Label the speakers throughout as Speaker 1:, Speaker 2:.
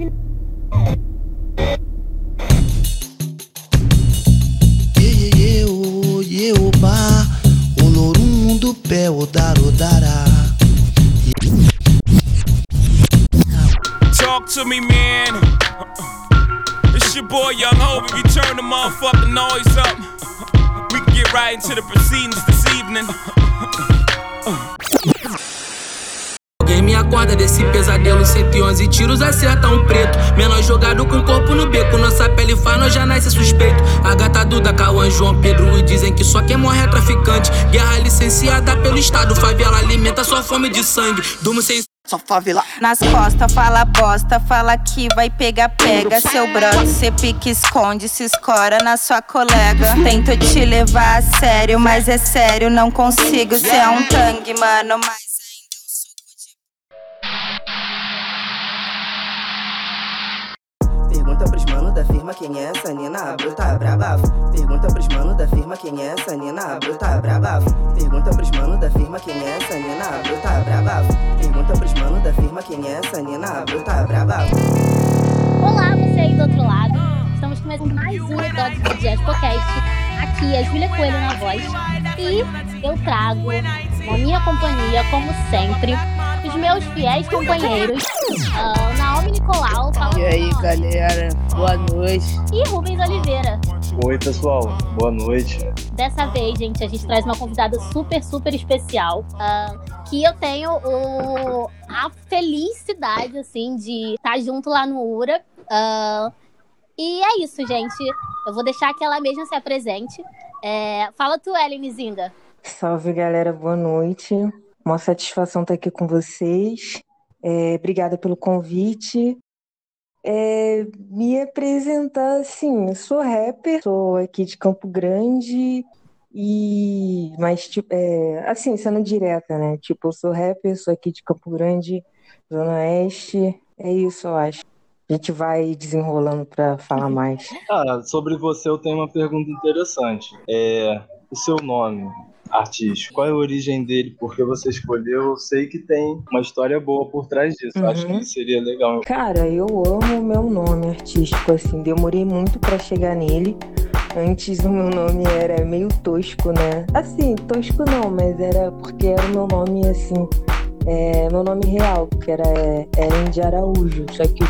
Speaker 1: Brazil. Cauã, João Pedro Dizem que só quem morre é traficante Guerra licenciada pelo Estado Favela alimenta sua fome de sangue Durmo sem
Speaker 2: Só favela.
Speaker 3: Nas costas, fala bosta, fala que vai pegar, pega seu brother. Cê pique, esconde, se escora na sua colega. Tento te levar a sério, mas é sério, não consigo. Cê é um tangue, mano, mas.
Speaker 4: Pergunta pros mano da firma quem é essa Nina, bruta brabafo. Pergunta pros mano da firma quem é essa Nina, bruta brabafo. Pergunta pros mano da firma quem é essa Nina, bruta brabafo. Pergunta pros mano da firma quem é essa Nina, bruta brabafo.
Speaker 5: Olá, você aí do outro lado. Estamos começando mais um episódio do Jazz Podcast. Aqui é Júlia Coelho na voz. E eu trago na minha companhia, como sempre, os meus fiéis companheiros, ah, Naomi Nicolau fala
Speaker 6: E aí, galera, boa noite.
Speaker 5: e Rubens Oliveira.
Speaker 7: Oi, pessoal. Boa noite.
Speaker 5: Dessa vez, gente, a gente traz uma convidada super, super especial. ah, que eu tenho o- a felicidade, assim, de estar junto lá no URA. Ah, e é isso, gente. Eu vou deixar que ela mesma se apresente. É, fala tu, Ellen Zinga.
Speaker 8: Salve galera, boa noite. Uma satisfação estar aqui com vocês. É, obrigada pelo convite. É, me apresentar, assim, sou rapper, sou aqui de Campo Grande e, mas tipo, é, assim, sendo direta, né? Tipo, eu sou rapper, sou aqui de Campo Grande, Zona Oeste. É isso, eu acho. A gente vai desenrolando para falar mais.
Speaker 7: Ah, sobre você eu tenho uma pergunta interessante. É, o seu nome artístico, qual é a origem dele? Porque você escolheu, eu sei que tem uma história boa por trás disso. Eu Acho
Speaker 8: Uhum.
Speaker 7: que seria legal.
Speaker 8: Cara, eu amo o meu nome artístico, assim, demorei muito pra chegar nele. Antes o meu nome era meio tosco, né? Assim, tosco não, mas era porque era o meu nome, assim, é, meu nome real, que era é, Ellen de Araújo. Só que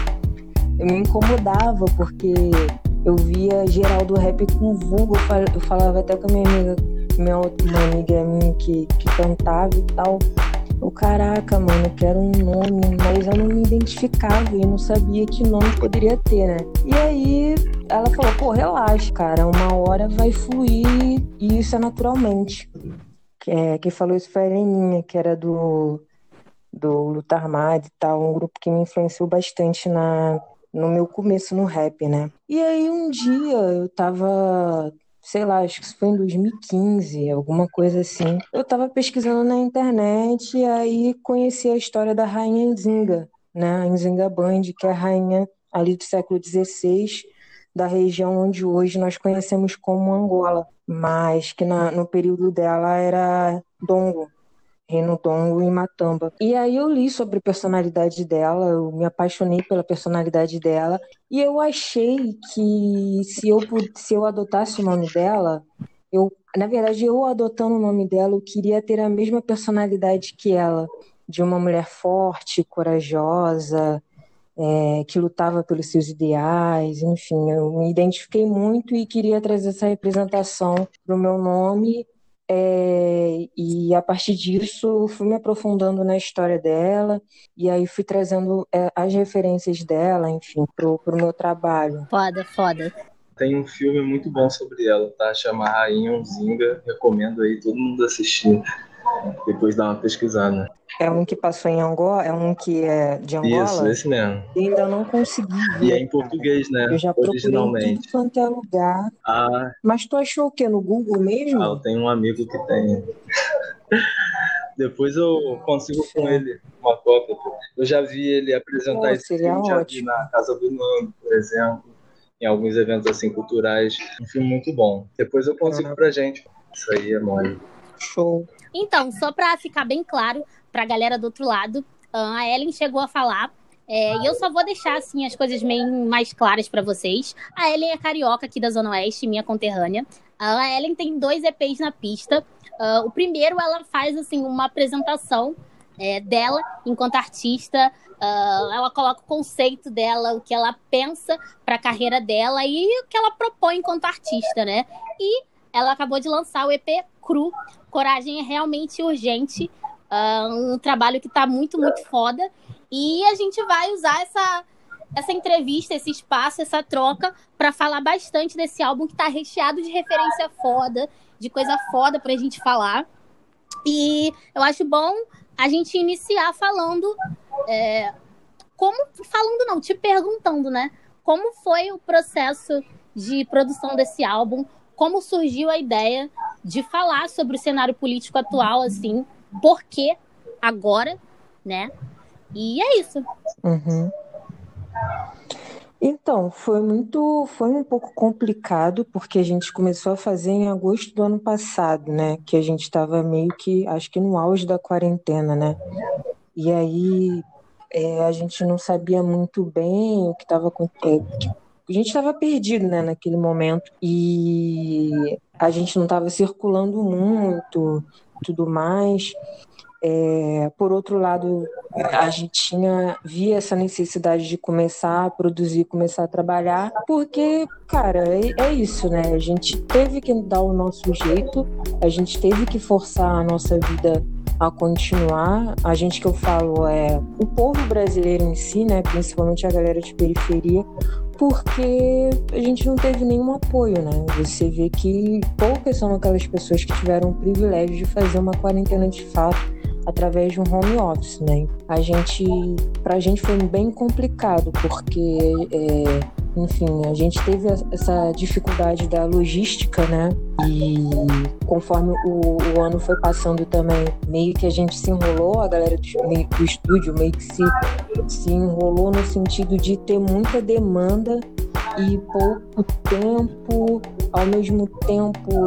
Speaker 8: eu me incomodava porque eu via geral do rap com vulgo, eu fal- eu falava até com a minha amiga, minha outra amiga minha que, que cantava e tal. Eu, caraca, mano, eu quero um nome, mas eu não me identificava e não sabia que nome poderia ter, né? E aí ela falou, pô, relaxa, cara, uma hora vai fluir e isso é naturalmente. É, quem falou isso foi a Heleninha, que era do, do Luta Armada e tal, um grupo que me influenciou bastante na, no meu começo no rap, né? E aí um dia eu tava sei lá, acho que isso foi em 2015, alguma coisa assim. Eu tava pesquisando na internet e aí conheci a história da rainha Nzinga, né? A Nzinga Band, que é a rainha ali do século XVI, da região onde hoje nós conhecemos como Angola, mas que na- no período dela era Dongo. Reino Dongo e Matamba. E aí eu li sobre a personalidade dela, eu me apaixonei pela personalidade dela e eu achei que se eu, se eu adotasse o nome dela, eu, na verdade, eu adotando o nome dela, eu queria ter a mesma personalidade que ela, de uma mulher forte, corajosa, é, que lutava pelos seus ideais, enfim, eu me identifiquei muito e queria trazer essa representação pro meu nome. É, e a partir disso, fui me aprofundando na história dela, e aí fui trazendo é, as referências dela, enfim, pro, pro meu trabalho.
Speaker 5: Foda, foda.
Speaker 7: Tem um filme muito bom sobre ela, tá? Chama Rainha Unzinga. Recomendo aí todo mundo assistir. Depois dá uma pesquisada.
Speaker 8: É um que passou em Angola, é um que é de Angola.
Speaker 7: Isso, esse mesmo.
Speaker 8: Eu ainda não consegui ver.
Speaker 7: E é em português, né?
Speaker 8: Eu já procurei em
Speaker 7: Originalmente.
Speaker 8: tudo quanto é lugar.
Speaker 7: Ah,
Speaker 8: Mas tu achou o quê? No Google mesmo?
Speaker 7: Ah, eu tenho um amigo que tem. Depois eu consigo com ele uma cópia. Eu já vi ele apresentar esse filme, já vi na Casa do Nando, por exemplo, em alguns eventos assim culturais. Um filme muito bom. Depois eu consigo pra gente. Isso aí é mole.
Speaker 8: Show.
Speaker 5: Então, só pra ficar bem claro pra galera do outro lado, ah, a Ellen chegou a falar É, e eu só vou deixar assim as coisas meio mais claras para vocês. A Ellen é carioca aqui da Zona Oeste, minha conterrânea. A Ellen tem dois EPs na pista. Uh, o primeiro ela faz assim uma apresentação é, dela enquanto artista. Uh, ela coloca o conceito dela, o que ela pensa para a carreira dela e o que ela propõe enquanto artista, né? E ela acabou de lançar o EP Cru. Coragem é realmente urgente. Uh, um trabalho que está muito, muito foda. E a gente vai usar essa, essa entrevista, esse espaço, essa troca para falar bastante desse álbum que está recheado de referência foda, de coisa foda pra gente falar. E eu acho bom a gente iniciar falando. É, como. Falando não, te perguntando, né? Como foi o processo de produção desse álbum? Como surgiu a ideia de falar sobre o cenário político atual, assim? Por que agora, né? E é isso.
Speaker 8: Uhum. Então, foi muito, foi um pouco complicado, porque a gente começou a fazer em agosto do ano passado, né? Que a gente estava meio que, acho que no auge da quarentena, né? E aí é, a gente não sabia muito bem o que estava acontecendo. A gente estava perdido, né, naquele momento. E a gente não estava circulando muito, tudo mais. É, por outro lado, a gente tinha via essa necessidade de começar a produzir, começar a trabalhar, porque, cara, é, é, isso, né? A gente teve que dar o nosso jeito, a gente teve que forçar a nossa vida a continuar. A gente que eu falo é o povo brasileiro em si, né? Principalmente a galera de periferia, porque a gente não teve nenhum apoio, né? Você vê que poucas são aquelas pessoas que tiveram o privilégio de fazer uma quarentena de fato através de um home office, né? A gente, pra gente foi bem complicado, porque, é, enfim, a gente teve essa dificuldade da logística, né? E conforme o, o ano foi passando também, meio que a gente se enrolou, a galera do, meio, do estúdio meio que se, se enrolou no sentido de ter muita demanda e pouco tempo, ao mesmo tempo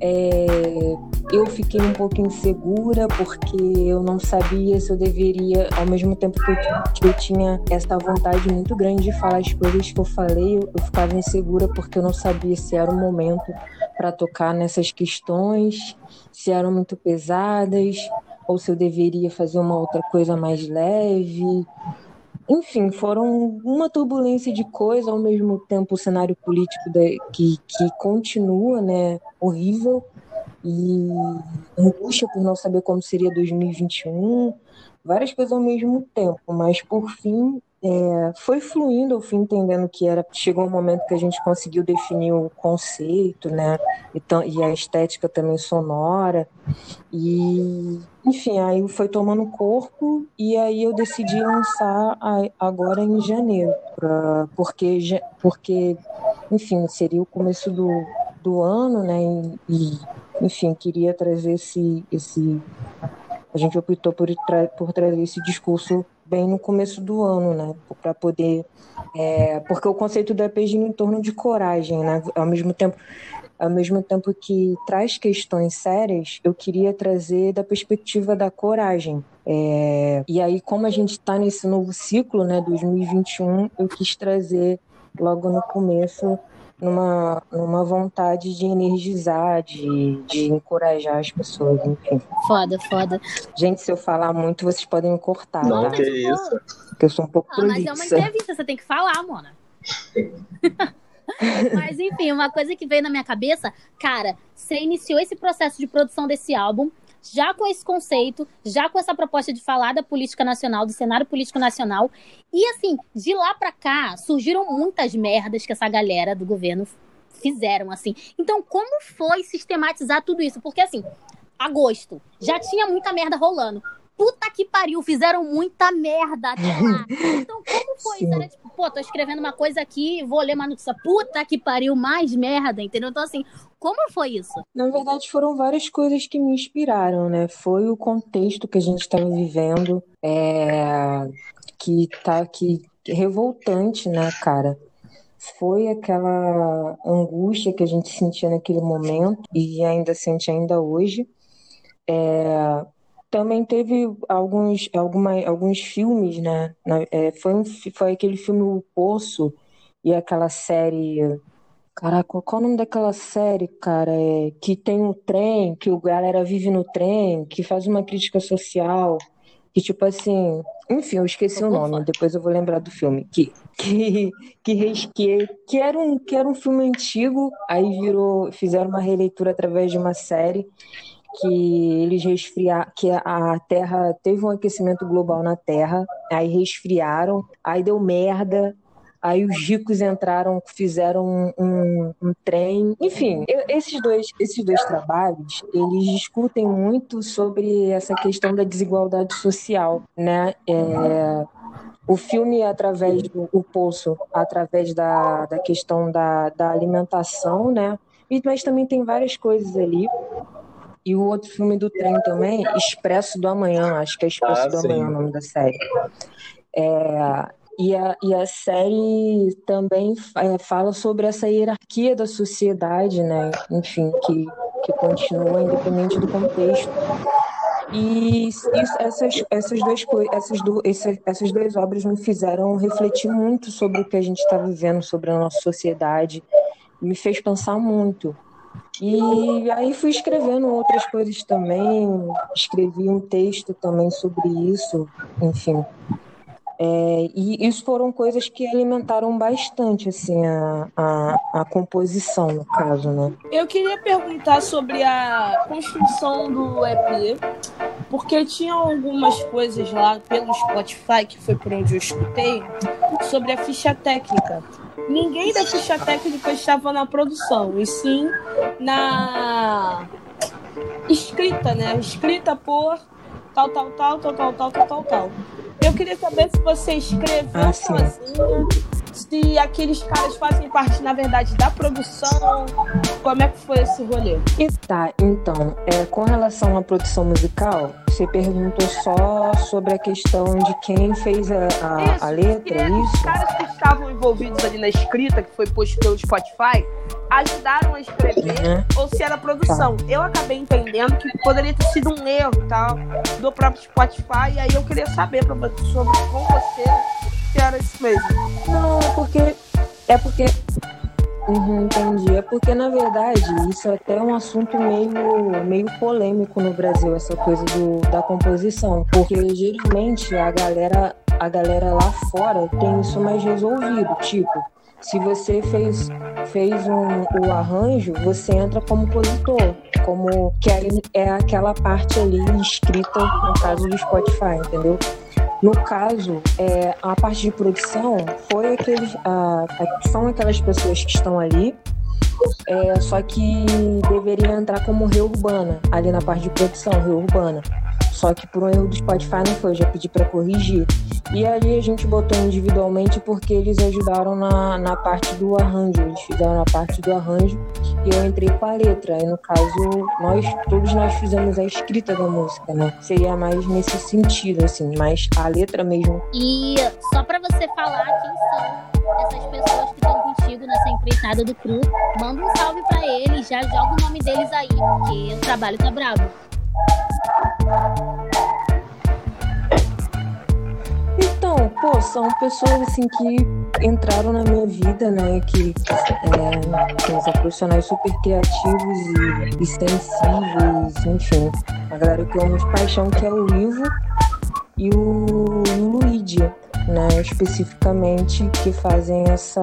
Speaker 8: é, eu fiquei um pouco insegura porque eu não sabia se eu deveria, ao mesmo tempo que eu, que eu tinha essa vontade muito grande de falar as coisas que eu falei, eu, eu ficava insegura porque eu não sabia se era o momento para tocar nessas questões, se eram muito pesadas ou se eu deveria fazer uma outra coisa mais leve. Enfim, foram uma turbulência de coisas, ao mesmo tempo o cenário político que, que continua né, horrível. E angústia por não saber como seria 2021, várias coisas ao mesmo tempo, mas por fim é, foi fluindo, eu fui entendendo que era. Chegou um momento que a gente conseguiu definir o conceito, né? Então, e a estética também sonora. E, enfim, aí foi tomando corpo e aí eu decidi lançar agora em janeiro, pra, porque, porque, enfim, seria o começo do, do ano, né? E, enfim, queria trazer esse, esse a gente optou por, tra por trazer esse discurso bem no começo do ano, né? Para poder. É, porque o conceito do EP gira em torno de coragem, né? Ao mesmo tempo. Ao mesmo tempo que traz questões sérias, eu queria trazer da perspectiva da coragem. É, e aí, como a gente está nesse novo ciclo, né, 2021, eu quis trazer logo no começo numa, numa vontade de energizar, de, de encorajar as pessoas, enfim.
Speaker 5: Foda, foda.
Speaker 8: Gente, se eu falar muito, vocês podem me cortar.
Speaker 7: Não,
Speaker 8: tá?
Speaker 7: que isso.
Speaker 8: Porque eu sou um pouco
Speaker 5: ah, Mas é uma entrevista, você tem que falar, Mona. mas enfim, uma coisa que veio na minha cabeça, cara, você iniciou esse processo de produção desse álbum já com esse conceito, já com essa proposta de falar da política nacional, do cenário político nacional. E assim, de lá para cá, surgiram muitas merdas que essa galera do governo fizeram, assim. Então, como foi sistematizar tudo isso? Porque assim, agosto, já tinha muita merda rolando puta que pariu, fizeram muita merda até lá. Então, como foi Sim. isso? Era tipo, pô, tô escrevendo uma coisa aqui, vou ler uma notícia, puta que pariu, mais merda, entendeu? Então, assim, como foi isso?
Speaker 8: Na verdade, foram várias coisas que me inspiraram, né? Foi o contexto que a gente estava vivendo, é... que tá que revoltante, né, cara? Foi aquela angústia que a gente sentia naquele momento e ainda sente ainda hoje. É também teve alguns, alguma, alguns filmes, né? É, foi, um, foi aquele filme O Poço e aquela série. Caraca, qual é o nome daquela série, cara? É, que tem um trem, que o galera vive no trem, que faz uma crítica social, que tipo assim. Enfim, eu esqueci o nome, depois eu vou lembrar do filme. Que, que, que, que, que, era um, que era um filme antigo, aí virou, fizeram uma releitura através de uma série que eles resfriaram, que a Terra teve um aquecimento global na Terra, aí resfriaram, aí deu merda, aí os ricos entraram, fizeram um, um, um trem, enfim, eu- esses dois, esses dois trabalhos, eles discutem muito sobre essa questão da desigualdade social, né? É, o filme através do o Poço, através da, da questão da, da alimentação, né? E, mas também tem várias coisas ali. E o outro filme do trem também, Expresso do Amanhã, acho que é Expresso
Speaker 7: Ah,
Speaker 8: do
Speaker 7: sim.
Speaker 8: Amanhã o nome da série. É, e, a, e a série também é, fala sobre essa hierarquia da sociedade, né? Enfim, que, que continua independente do contexto. E isso, essas, essas, duas, essas, essas, essas duas obras me fizeram refletir muito sobre o que a gente está vivendo, sobre a nossa sociedade. Me fez pensar muito. E aí fui escrevendo outras coisas também, escrevi um texto também sobre isso, enfim. É, e isso foram coisas que alimentaram bastante assim a, a, a composição, no caso, né?
Speaker 6: Eu queria perguntar sobre a construção do EP, porque tinha algumas coisas lá pelo Spotify, que foi por onde eu escutei, sobre a ficha técnica. Ninguém da ficha técnica estava na produção, e sim na escrita, né? Escrita por tal, tal, tal, tal, tal, tal, tal, tal. Eu queria saber se você escreveu
Speaker 8: ah,
Speaker 6: sozinho, se aqueles caras fazem parte, na verdade, da produção. Como é que foi esse rolê?
Speaker 8: Tá, então, é, com relação à produção musical, você perguntou só sobre a questão de quem fez a, a, a letra, é
Speaker 6: Os
Speaker 8: isso?
Speaker 6: caras que estavam envolvidos ali na escrita, que foi posto pelo Spotify, ajudaram a escrever
Speaker 8: Uhum.
Speaker 6: ou se era produção. Eu acabei entendendo que poderia ter sido um erro tal do próprio Spotify, e aí eu queria saber pra, sobre com você se era isso mesmo.
Speaker 8: Não, é porque. É porque. Uhum, entendi. É porque, na verdade, isso é até um assunto meio, meio polêmico no Brasil, essa coisa do, da composição. Porque geralmente a galera, a galera lá fora tem isso mais resolvido. Tipo, se você fez, fez um, o arranjo, você entra como compositor. Como que aí é aquela parte ali escrita, no caso do Spotify, entendeu? No caso, é, a parte de produção foi aqueles, a- são aquelas pessoas que estão ali, é, só que deveria entrar como reurbana, ali na parte de produção, reurbana. Só que por um erro do Spotify não foi, eu já pedi para corrigir. E ali a gente botou individualmente porque eles ajudaram na, na parte do arranjo, eles fizeram a parte do arranjo e eu entrei com a letra. Aí no caso, nós todos nós fizemos a escrita da música, né? Seria mais nesse sentido, assim, mas a letra mesmo.
Speaker 5: E só pra você falar quem são essas pessoas que estão contigo nessa empreitada do Cru, manda um salve pra eles, já joga o nome deles aí, porque o trabalho tá brabo.
Speaker 8: Então, pô, são pessoas assim que entraram na minha vida, né? Que é, são profissionais super criativos e, e sensíveis, enfim. A galera que eu amo de paixão, que é o Ivo e o, Luigi, né? Especificamente, que fazem essa,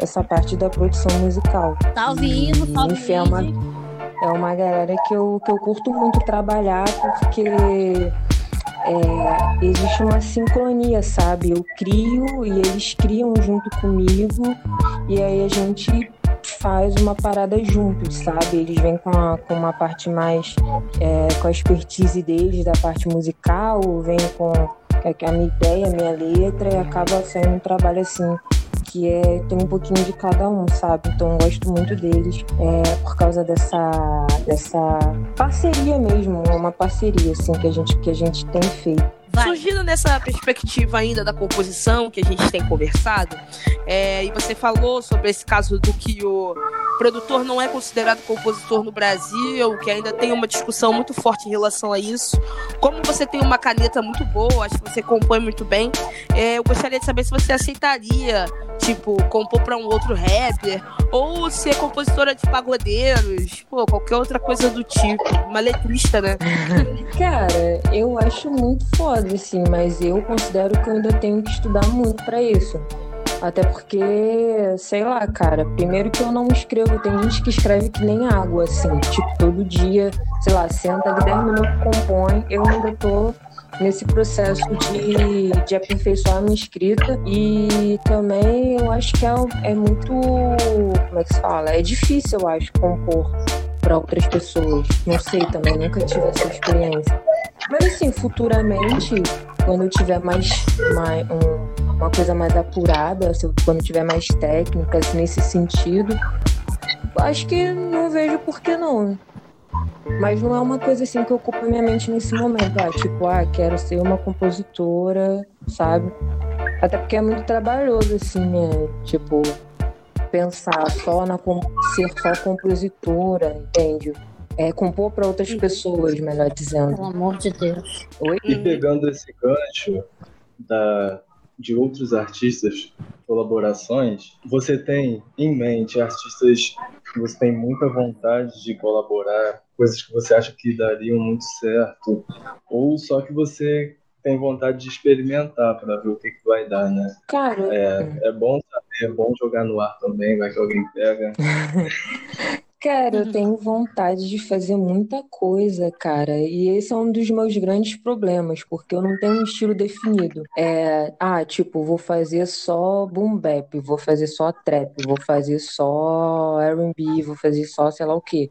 Speaker 8: essa parte da produção musical.
Speaker 5: Salve, Ivo, salve,
Speaker 8: enfim, é uma, galera que eu, que eu curto muito trabalhar porque é, existe uma sincronia, sabe? Eu crio e eles criam junto comigo e aí a gente faz uma parada juntos, sabe? Eles vêm com, a- com uma parte mais é, com a expertise deles da parte musical, vem com a minha ideia, a minha letra e acaba sendo um trabalho assim que é tem um pouquinho de cada um, sabe? Então eu gosto muito deles é, por causa dessa dessa parceria mesmo, uma parceria assim que a gente que a gente tem feito.
Speaker 6: Surgindo nessa perspectiva ainda da composição que a gente tem conversado, é, e você falou sobre esse caso do que o produtor não é considerado compositor no Brasil, que ainda tem uma discussão muito forte em relação a isso. Como você tem uma caneta muito boa, acho que você compõe muito bem, é, eu gostaria de saber se você aceitaria, tipo, compor para um outro rapper, ou ser compositora de pagodeiros, pô, qualquer outra coisa do tipo. Uma letrista, né?
Speaker 8: Cara, eu acho muito foda, assim, mas eu considero que eu ainda tenho que estudar muito para isso. Até porque, sei lá, cara, primeiro que eu não escrevo, tem gente que escreve que nem água, assim, tipo, todo dia, sei lá, senta ali 10 minutos, compõe, eu ainda tô nesse processo de, de aperfeiçoar a minha escrita e também eu acho que é, é muito, como é que se fala? É difícil, eu acho, compor para outras pessoas. Não sei também, nunca tive essa experiência. Mas assim, futuramente, quando eu tiver mais, mais um, uma coisa mais apurada, quando tiver mais técnicas nesse sentido, acho que não vejo por que não. Mas não é uma coisa assim que ocupa minha mente nesse momento. Ah, tipo, ah, quero ser uma compositora, sabe? Até porque é muito trabalhoso, assim, né? Tipo, pensar só na ser só compositora, entende? É, compor para outras pessoas, melhor dizendo.
Speaker 5: Pelo amor de Deus.
Speaker 8: Oi?
Speaker 7: E pegando esse gancho da, de outros artistas, colaborações, você tem em mente artistas que você tem muita vontade de colaborar, coisas que você acha que dariam muito certo, ou só que você tem vontade de experimentar para ver o que, que vai dar, né?
Speaker 8: Cara,
Speaker 7: É, é bom saber, é bom jogar no ar também, vai que alguém pega.
Speaker 8: Cara, eu tenho vontade de fazer muita coisa, cara. E esse é um dos meus grandes problemas, porque eu não tenho um estilo definido. É, ah, tipo, vou fazer só boom bap, vou fazer só trap, vou fazer só R&B, vou fazer só sei lá o quê.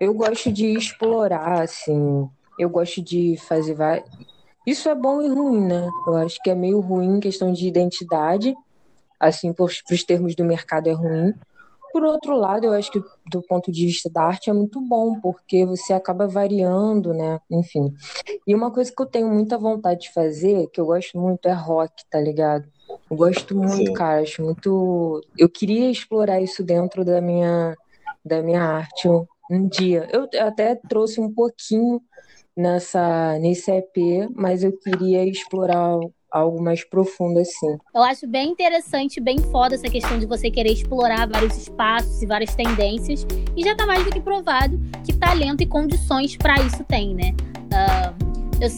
Speaker 8: Eu gosto de explorar, assim. Eu gosto de fazer. Isso é bom e ruim, né? Eu acho que é meio ruim em questão de identidade. Assim, para os termos do mercado é ruim. Por outro lado, eu acho que do ponto de vista da arte é muito bom, porque você acaba variando, né? Enfim. E uma coisa que eu tenho muita vontade de fazer, que eu gosto muito, é rock, tá ligado? Eu gosto muito,
Speaker 7: Sim.
Speaker 8: cara, acho muito. Eu queria explorar isso dentro da minha, da minha arte um, dia. Eu até trouxe um pouquinho nessa, nesse EP, mas eu queria explorar algo mais profundo assim.
Speaker 5: Eu acho bem interessante, bem foda essa questão de você querer explorar vários espaços e várias tendências. E já tá mais do que provado que talento e condições para isso tem, né? Ah, eu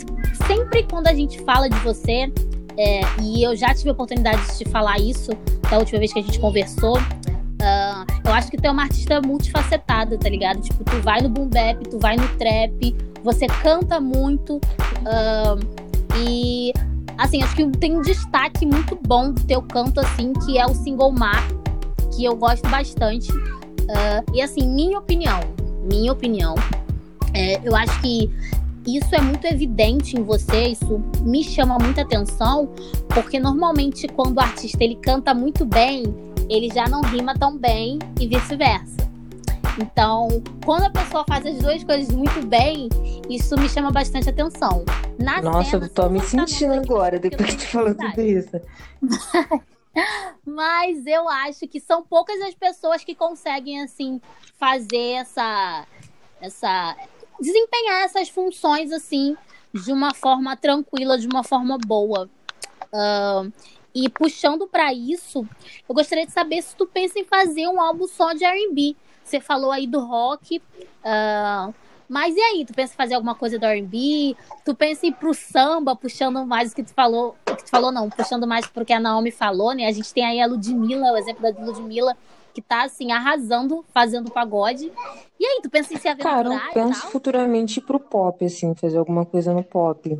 Speaker 5: sempre quando a gente fala de você, é, e eu já tive a oportunidade de te falar isso da última vez que a gente conversou. ah, eu acho que tu é uma artista multifacetada, tá ligado? Tipo, tu vai no boom bap, tu vai no trap, você canta muito. ah, e assim, acho que tem um destaque muito bom do teu canto, assim, que é o single Mar, que eu gosto bastante. Ah, e assim, minha opinião, minha opinião, é, eu acho que isso é muito evidente em você, isso me chama muita atenção, porque normalmente quando o artista ele canta muito bem, ele já não rima tão bem e vice-versa. Então, quando a pessoa faz as duas coisas muito bem, isso me chama bastante atenção. Na
Speaker 8: Nossa,
Speaker 5: cena,
Speaker 8: eu tô me sentindo agora, depois que tu falou tudo isso.
Speaker 5: Mas eu acho que são poucas as pessoas que conseguem, assim, fazer essa. essa desempenhar essas funções, assim, de uma forma tranquila, de uma forma boa. Ahn, e puxando pra isso, eu gostaria de saber se tu pensa em fazer um álbum só de R&B. Você falou aí do rock, ahn, mas e aí? Tu pensa em fazer alguma coisa do R&B? Tu pensa em ir pro samba, puxando mais o que tu falou, o que tu falou não, puxando mais pro que a Naomi falou, né? A gente tem aí a Ludmilla, o exemplo da Ludmilla, que tá assim arrasando, fazendo pagode. E aí, tu pensa em se aventurar
Speaker 8: Cara, eu penso futuramente ir pro pop, assim, fazer alguma coisa no pop.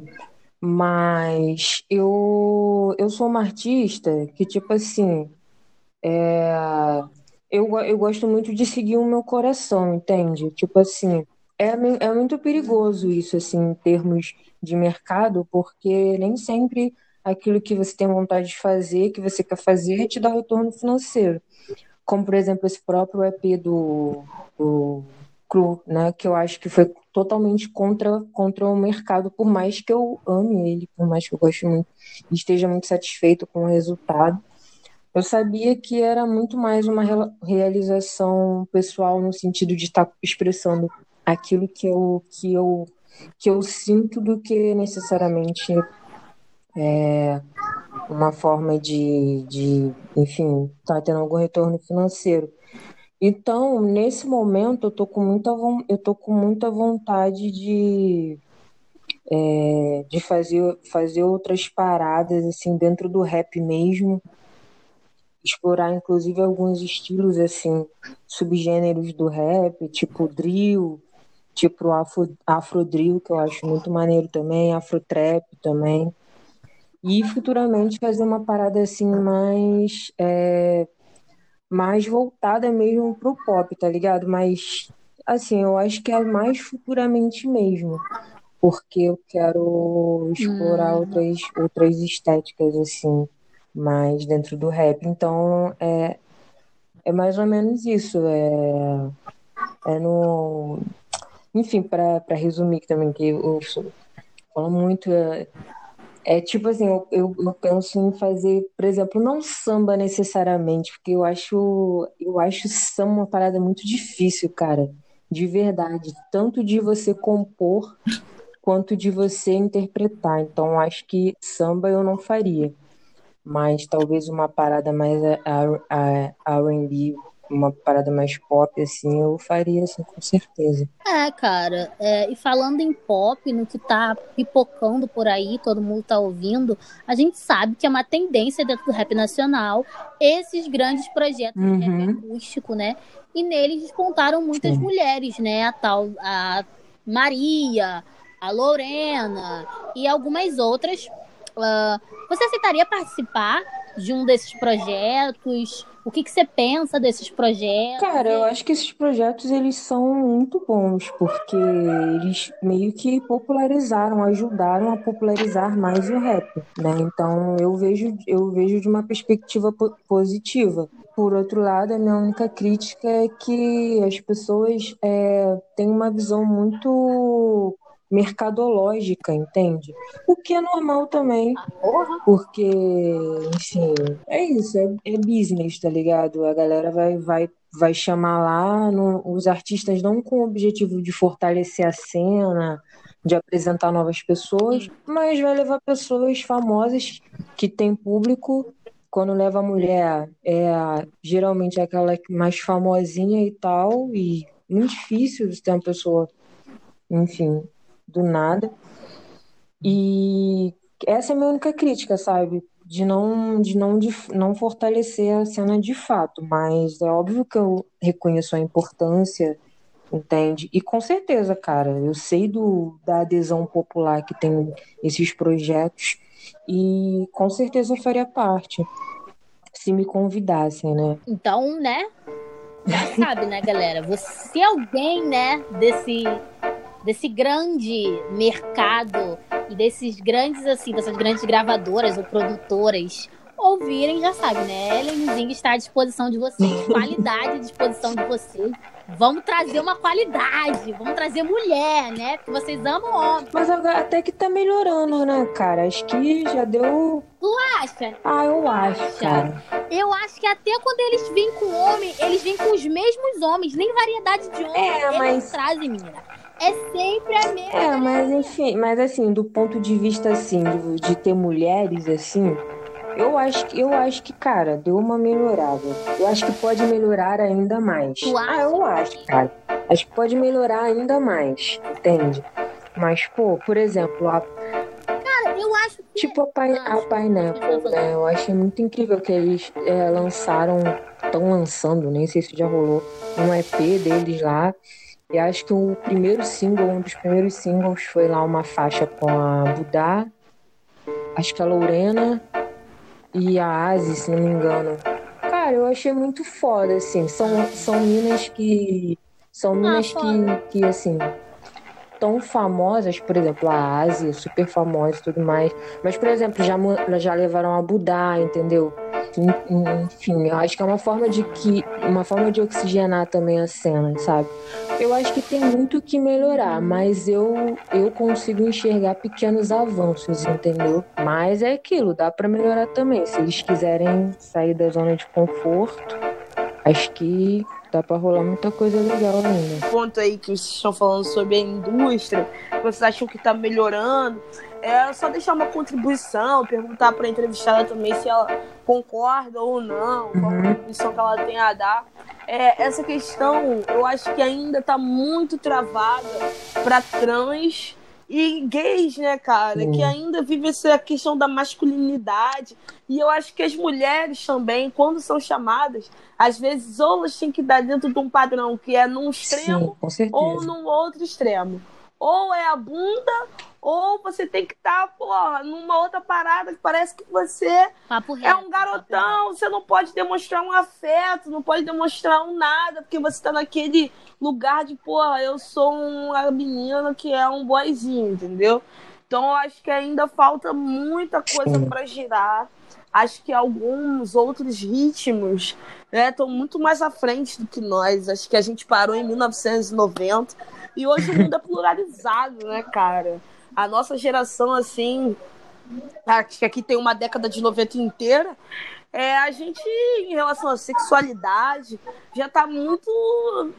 Speaker 8: Mas eu, eu sou uma artista que, tipo assim, é, eu, eu gosto muito de seguir o meu coração, entende? Tipo assim, é, é muito perigoso isso, assim, em termos de mercado, porque nem sempre aquilo que você tem vontade de fazer, que você quer fazer, te dá retorno financeiro. Como, por exemplo, esse próprio EP do, do cru, né? Que eu acho que foi totalmente contra, contra o mercado, por mais que eu ame ele, por mais que eu goste muito esteja muito satisfeito com o resultado. Eu sabia que era muito mais uma realização pessoal no sentido de estar expressando aquilo que eu, que eu, que eu sinto do que necessariamente é, uma forma de, de enfim, tá tendo algum retorno financeiro. Então, nesse momento, eu tô com muita, eu tô com muita vontade de, é, de fazer, fazer outras paradas, assim, dentro do rap mesmo. Explorar, inclusive, alguns estilos, assim, subgêneros do rap, tipo drill, tipo afro, afro drill, que eu acho muito maneiro também, afro trap também. E futuramente fazer uma parada, assim, mais... É, mais voltada mesmo pro pop, tá ligado? Mas, assim, eu acho que é mais futuramente mesmo. Porque eu quero explorar hum. outras, outras estéticas, assim, mais dentro do rap. Então, é, é mais ou menos isso. É, é no. Enfim, para resumir também, que eu falo muito. É, é tipo assim, eu, eu, eu, penso em fazer, por exemplo, não samba necessariamente, porque eu acho, eu acho samba uma parada muito difícil, cara. De verdade. Tanto de você compor quanto de você interpretar. Então acho que samba eu não faria. Mas talvez uma parada mais RB uma parada mais pop, assim, eu faria, assim, com certeza.
Speaker 5: É, cara, é, e falando em pop, no que tá pipocando por aí, todo mundo tá ouvindo, a gente sabe que é uma tendência dentro do rap nacional esses grandes projetos uhum. de rap uhum. acústico, né? E neles despontaram muitas Sim. mulheres, né? A tal, a Maria, a Lorena e algumas outras. Você aceitaria participar de um desses projetos? O que, que você pensa desses projetos?
Speaker 8: Cara, eu acho que esses projetos eles são muito bons, porque eles meio que popularizaram, ajudaram a popularizar mais o rap, né? Então eu vejo, eu vejo de uma perspectiva positiva. Por outro lado, a minha única crítica é que as pessoas é, têm uma visão muito mercadológica, entende? O que é normal também, porque, enfim, é isso, é, é business, tá ligado? A galera vai, vai, vai chamar lá no, os artistas não com o objetivo de fortalecer a cena, de apresentar novas pessoas, mas vai levar pessoas famosas que têm público. Quando leva a mulher, é geralmente aquela mais famosinha e tal, e muito difícil de ter uma pessoa, enfim, do nada. E essa é a minha única crítica, sabe? De não, de não, de não fortalecer a cena de fato, mas é óbvio que eu reconheço a importância, entende? E com certeza, cara, eu sei do, da adesão popular que tem esses projetos e com certeza eu faria parte, se me convidassem, né?
Speaker 5: Então, né? Já sabe, né, galera? Você é alguém, né, desse desse grande mercado e desses grandes, assim, dessas grandes gravadoras ou produtoras ouvirem, já sabe, né? Ellenzinho está à disposição de vocês. Qualidade à disposição de vocês. Vamos trazer uma qualidade, vamos trazer mulher, né? Porque vocês amam homem.
Speaker 8: Mas agora até que tá melhorando, né, cara? Acho que já deu.
Speaker 5: Tu acha?
Speaker 8: Ah, eu acho, cara.
Speaker 5: Eu acho que até quando eles vêm com homem, eles vêm com os mesmos homens, nem variedade de homens. É, eles mas... trazem, menina é sempre a mesma.
Speaker 8: É, mas enfim, mas assim, do ponto de vista assim, de, ter mulheres assim, eu acho que eu acho que, cara, deu uma melhorada. Eu acho que pode melhorar ainda mais. Ah, eu acho, cara. Acho que pode melhorar ainda mais, entende? Mas, pô, por exemplo, a
Speaker 5: Cara, eu acho que...
Speaker 8: Tipo a, pai, a Pineapple, né? Eu achei muito incrível que eles é, lançaram, estão lançando, nem sei se já rolou, um EP deles lá, e acho que o primeiro single, um dos primeiros singles foi lá uma faixa com a Budá, acho que a Lorena e a Asi, se não me engano. Cara, eu achei muito foda, assim. São, são minas que. São ah, minas ah, que, que, assim, tão famosas, por exemplo, a Asi, super famosa e tudo mais. Mas, por exemplo, já, já levaram a Budá, entendeu? enfim, eu acho que é uma forma de que uma forma de oxigenar também a cena, sabe? Eu acho que tem muito que melhorar, mas eu eu consigo enxergar pequenos avanços, entendeu? Mas é aquilo, dá para melhorar também. Se eles quiserem sair da zona de conforto, acho que dá para rolar muita coisa legal ainda.
Speaker 6: ponto aí que vocês estão falando sobre a indústria, vocês acham que tá melhorando? É só deixar uma contribuição, perguntar para a entrevistada também se ela concorda ou não, qual a contribuição que ela tem a dar. É, essa questão eu acho que ainda tá muito travada para trans e gays, né, cara? Que ainda vive essa questão da masculinidade. E eu acho que as mulheres também, quando são chamadas, às vezes ou elas têm que dar dentro de um padrão que é num extremo
Speaker 8: Sim,
Speaker 6: ou num outro extremo. Ou é a bunda, ou você tem que estar, porra, numa outra parada que parece que você
Speaker 5: Papo
Speaker 6: é
Speaker 5: reto.
Speaker 6: um garotão, você não pode demonstrar um afeto, não pode demonstrar um nada, porque você tá naquele lugar de, porra, eu sou uma menina que é um boyzinho, entendeu? Então eu acho que ainda falta muita coisa para girar. Acho que alguns outros ritmos estão muito mais à frente do que nós. Acho que a gente parou em 1990 e hoje o mundo é pluralizado, né, cara? A nossa geração, assim, que aqui tem uma década de 90 inteira. É, a gente, em relação à sexualidade, já tá muito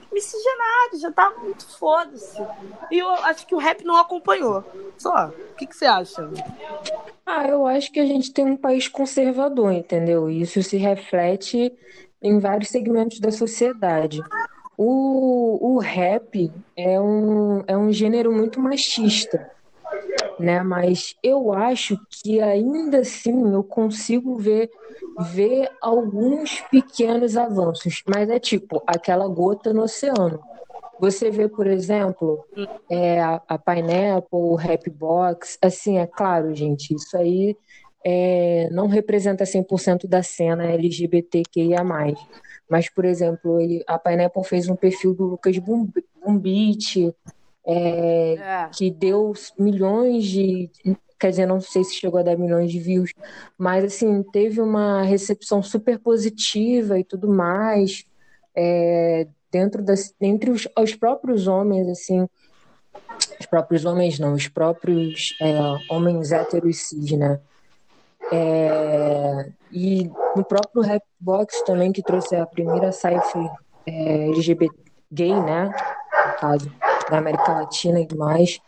Speaker 6: miscigenado, já tá muito foda-se. E eu acho que o rap não acompanhou. Só, o que, que você acha?
Speaker 8: Ah, eu acho que a gente tem um país conservador, entendeu? E isso se reflete em vários segmentos da sociedade. O, o rap é um, é um gênero muito machista, né? Mas eu acho que ainda assim eu consigo ver, ver alguns pequenos avanços, mas é tipo aquela gota no oceano. Você vê, por exemplo, é, a, Pineapple, o Rapbox, assim, é claro, gente, isso aí é, não representa 100% da cena LGBTQIA+. Mas, por exemplo, ele, a Pineapple fez um perfil do Lucas Bum- Bumbit, é,
Speaker 6: É.
Speaker 8: que deu milhões de. Quer dizer, não sei se chegou a dar milhões de views, mas assim, teve uma recepção super positiva e tudo mais. É, dentro das, entre os, os próprios homens, assim, os próprios homens não, os próprios é, homens héteros cis, né? É, e no próprio Rapbox também, que trouxe a primeira cipher é, LGBT gay, né? No caso, da América Latina e demais.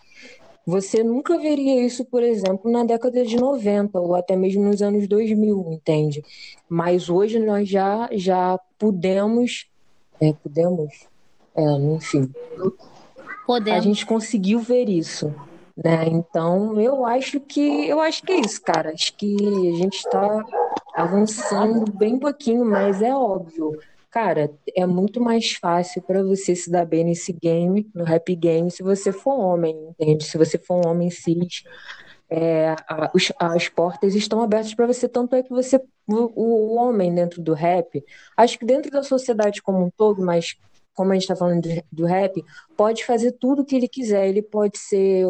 Speaker 8: Você nunca veria isso, por exemplo, na década de 90 ou até mesmo nos anos 2000, entende? Mas hoje nós já, já pudemos, é, pudemos, é, enfim, a
Speaker 5: Podemos.
Speaker 8: gente conseguiu ver isso, né? Então, eu acho que eu acho que é isso, cara. Acho que a gente está avançando bem pouquinho, mas é óbvio. Cara, é muito mais fácil para você se dar bem nesse game, no rap game, se você for homem, entende? Se você for um homem cis, é, a- os- as portas estão abertas para você, tanto é que você, o, o homem dentro do rap, acho que dentro da sociedade como um todo, mas como a gente está falando do, do rap, pode fazer tudo o que ele quiser. Ele pode ser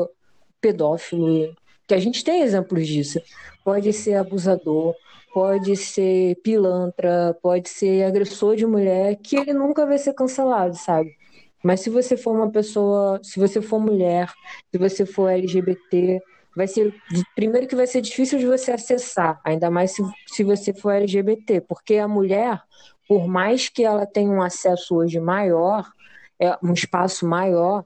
Speaker 8: pedófilo, que a gente tem exemplos disso. Pode ser abusador, pode ser pilantra, pode ser agressor de mulher, que ele nunca vai ser cancelado, sabe? Mas se você for uma pessoa, se você for mulher, se você for LGBT, vai ser primeiro que vai ser difícil de você acessar, ainda mais se, se você for LGBT, porque a mulher, por mais que ela tenha um acesso hoje maior, é um espaço maior,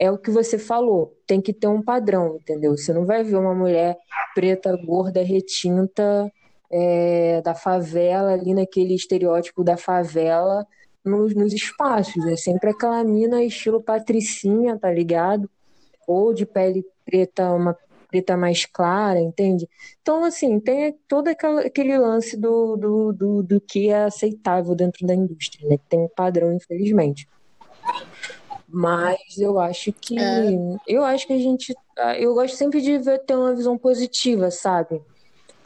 Speaker 8: é o que você falou, tem que ter um padrão, entendeu? Você não vai ver uma mulher preta, gorda, retinta, é, da favela, ali naquele estereótipo da favela, nos, nos espaços. É sempre aquela mina estilo patricinha, tá ligado? Ou de pele preta, uma preta mais clara, entende? Então, assim, tem todo aquele lance do, do, do, do que é aceitável dentro da indústria, né? Que tem um padrão, infelizmente. Mas eu acho que eu acho que a gente eu gosto sempre de ver ter uma visão positiva, sabe?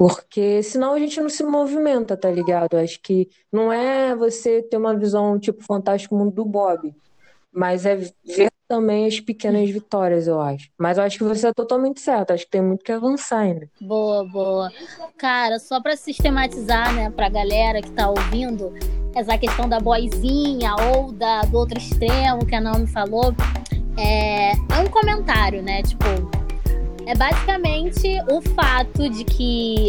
Speaker 8: Porque senão a gente não se movimenta, tá ligado? Acho que não é você ter uma visão tipo fantástico mundo do Bob, mas é ver também as pequenas vitórias, eu acho. Mas eu acho que você é totalmente certo. Acho que tem muito que avançar ainda.
Speaker 5: Boa, boa. Cara, só pra sistematizar, né, pra galera que tá ouvindo, essa questão da boizinha ou da, do outro extremo que a Naomi falou, é, é um comentário, né? Tipo, é basicamente o fato de que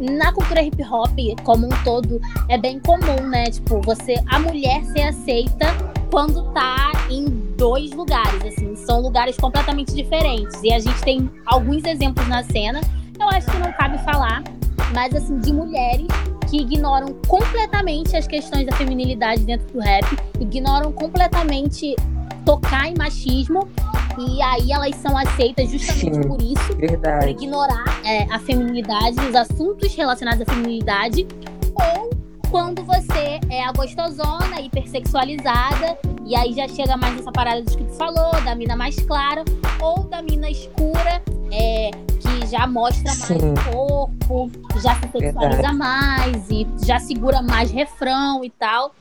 Speaker 5: na cultura hip hop como um todo é bem comum, né? Tipo, você a mulher ser aceita quando tá em dois lugares, assim, são lugares completamente diferentes. E a gente tem alguns exemplos na cena. Eu acho que não cabe falar, mas assim, de mulheres que ignoram completamente as questões da feminilidade dentro do rap, ignoram completamente tocar em machismo e aí elas são aceitas justamente
Speaker 8: Sim,
Speaker 5: por isso,
Speaker 8: verdade.
Speaker 5: por ignorar é, a feminilidade, os assuntos relacionados à feminilidade, ou quando você é a gostosona, hipersexualizada, e aí já chega mais nessa parada do que tu falou, da mina mais clara, ou da mina escura, é, que já mostra mais
Speaker 8: Sim.
Speaker 5: o corpo, já se sexualiza mais e já segura mais refrão e tal.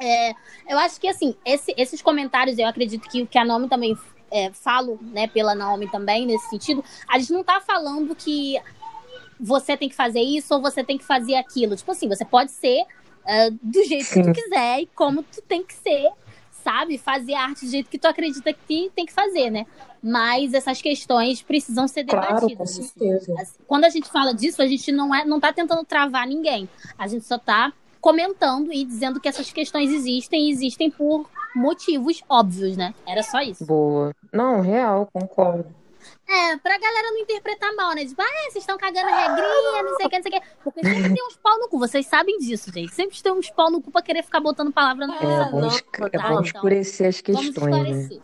Speaker 5: É, eu acho que assim, esse- esses comentários, eu acredito que o que a Naomi também é, falo, né, pela Naomi também, nesse sentido, a gente não tá falando que você tem que fazer isso ou você tem que fazer aquilo. Tipo assim, você pode ser é, do jeito que tu
Speaker 8: Sim.
Speaker 5: quiser e como tu tem que ser, sabe? Fazer arte do jeito que tu acredita que tem que fazer, né? Mas essas questões precisam ser
Speaker 8: Claro, com
Speaker 5: debatidas. assim.
Speaker 8: certeza.
Speaker 5: Assim, Quando a gente fala disso, a gente não, é, não tá tentando travar ninguém. A gente só tá comentando e dizendo que essas questões existem e existem por motivos óbvios, né? Era só isso.
Speaker 8: Boa. Não, real, concordo.
Speaker 5: É, pra galera não interpretar mal, né? Tipo, ah, vocês estão cagando regrinha, não sei o que, não sei o que. Porque sempre tem uns pau no cu, vocês sabem disso, gente. Sempre tem uns pau no cu pra querer ficar botando palavra no
Speaker 8: É bom,
Speaker 6: não,
Speaker 8: é bom
Speaker 5: então,
Speaker 8: escurecer as
Speaker 5: Vamos
Speaker 8: questões, né?
Speaker 5: esclarecer.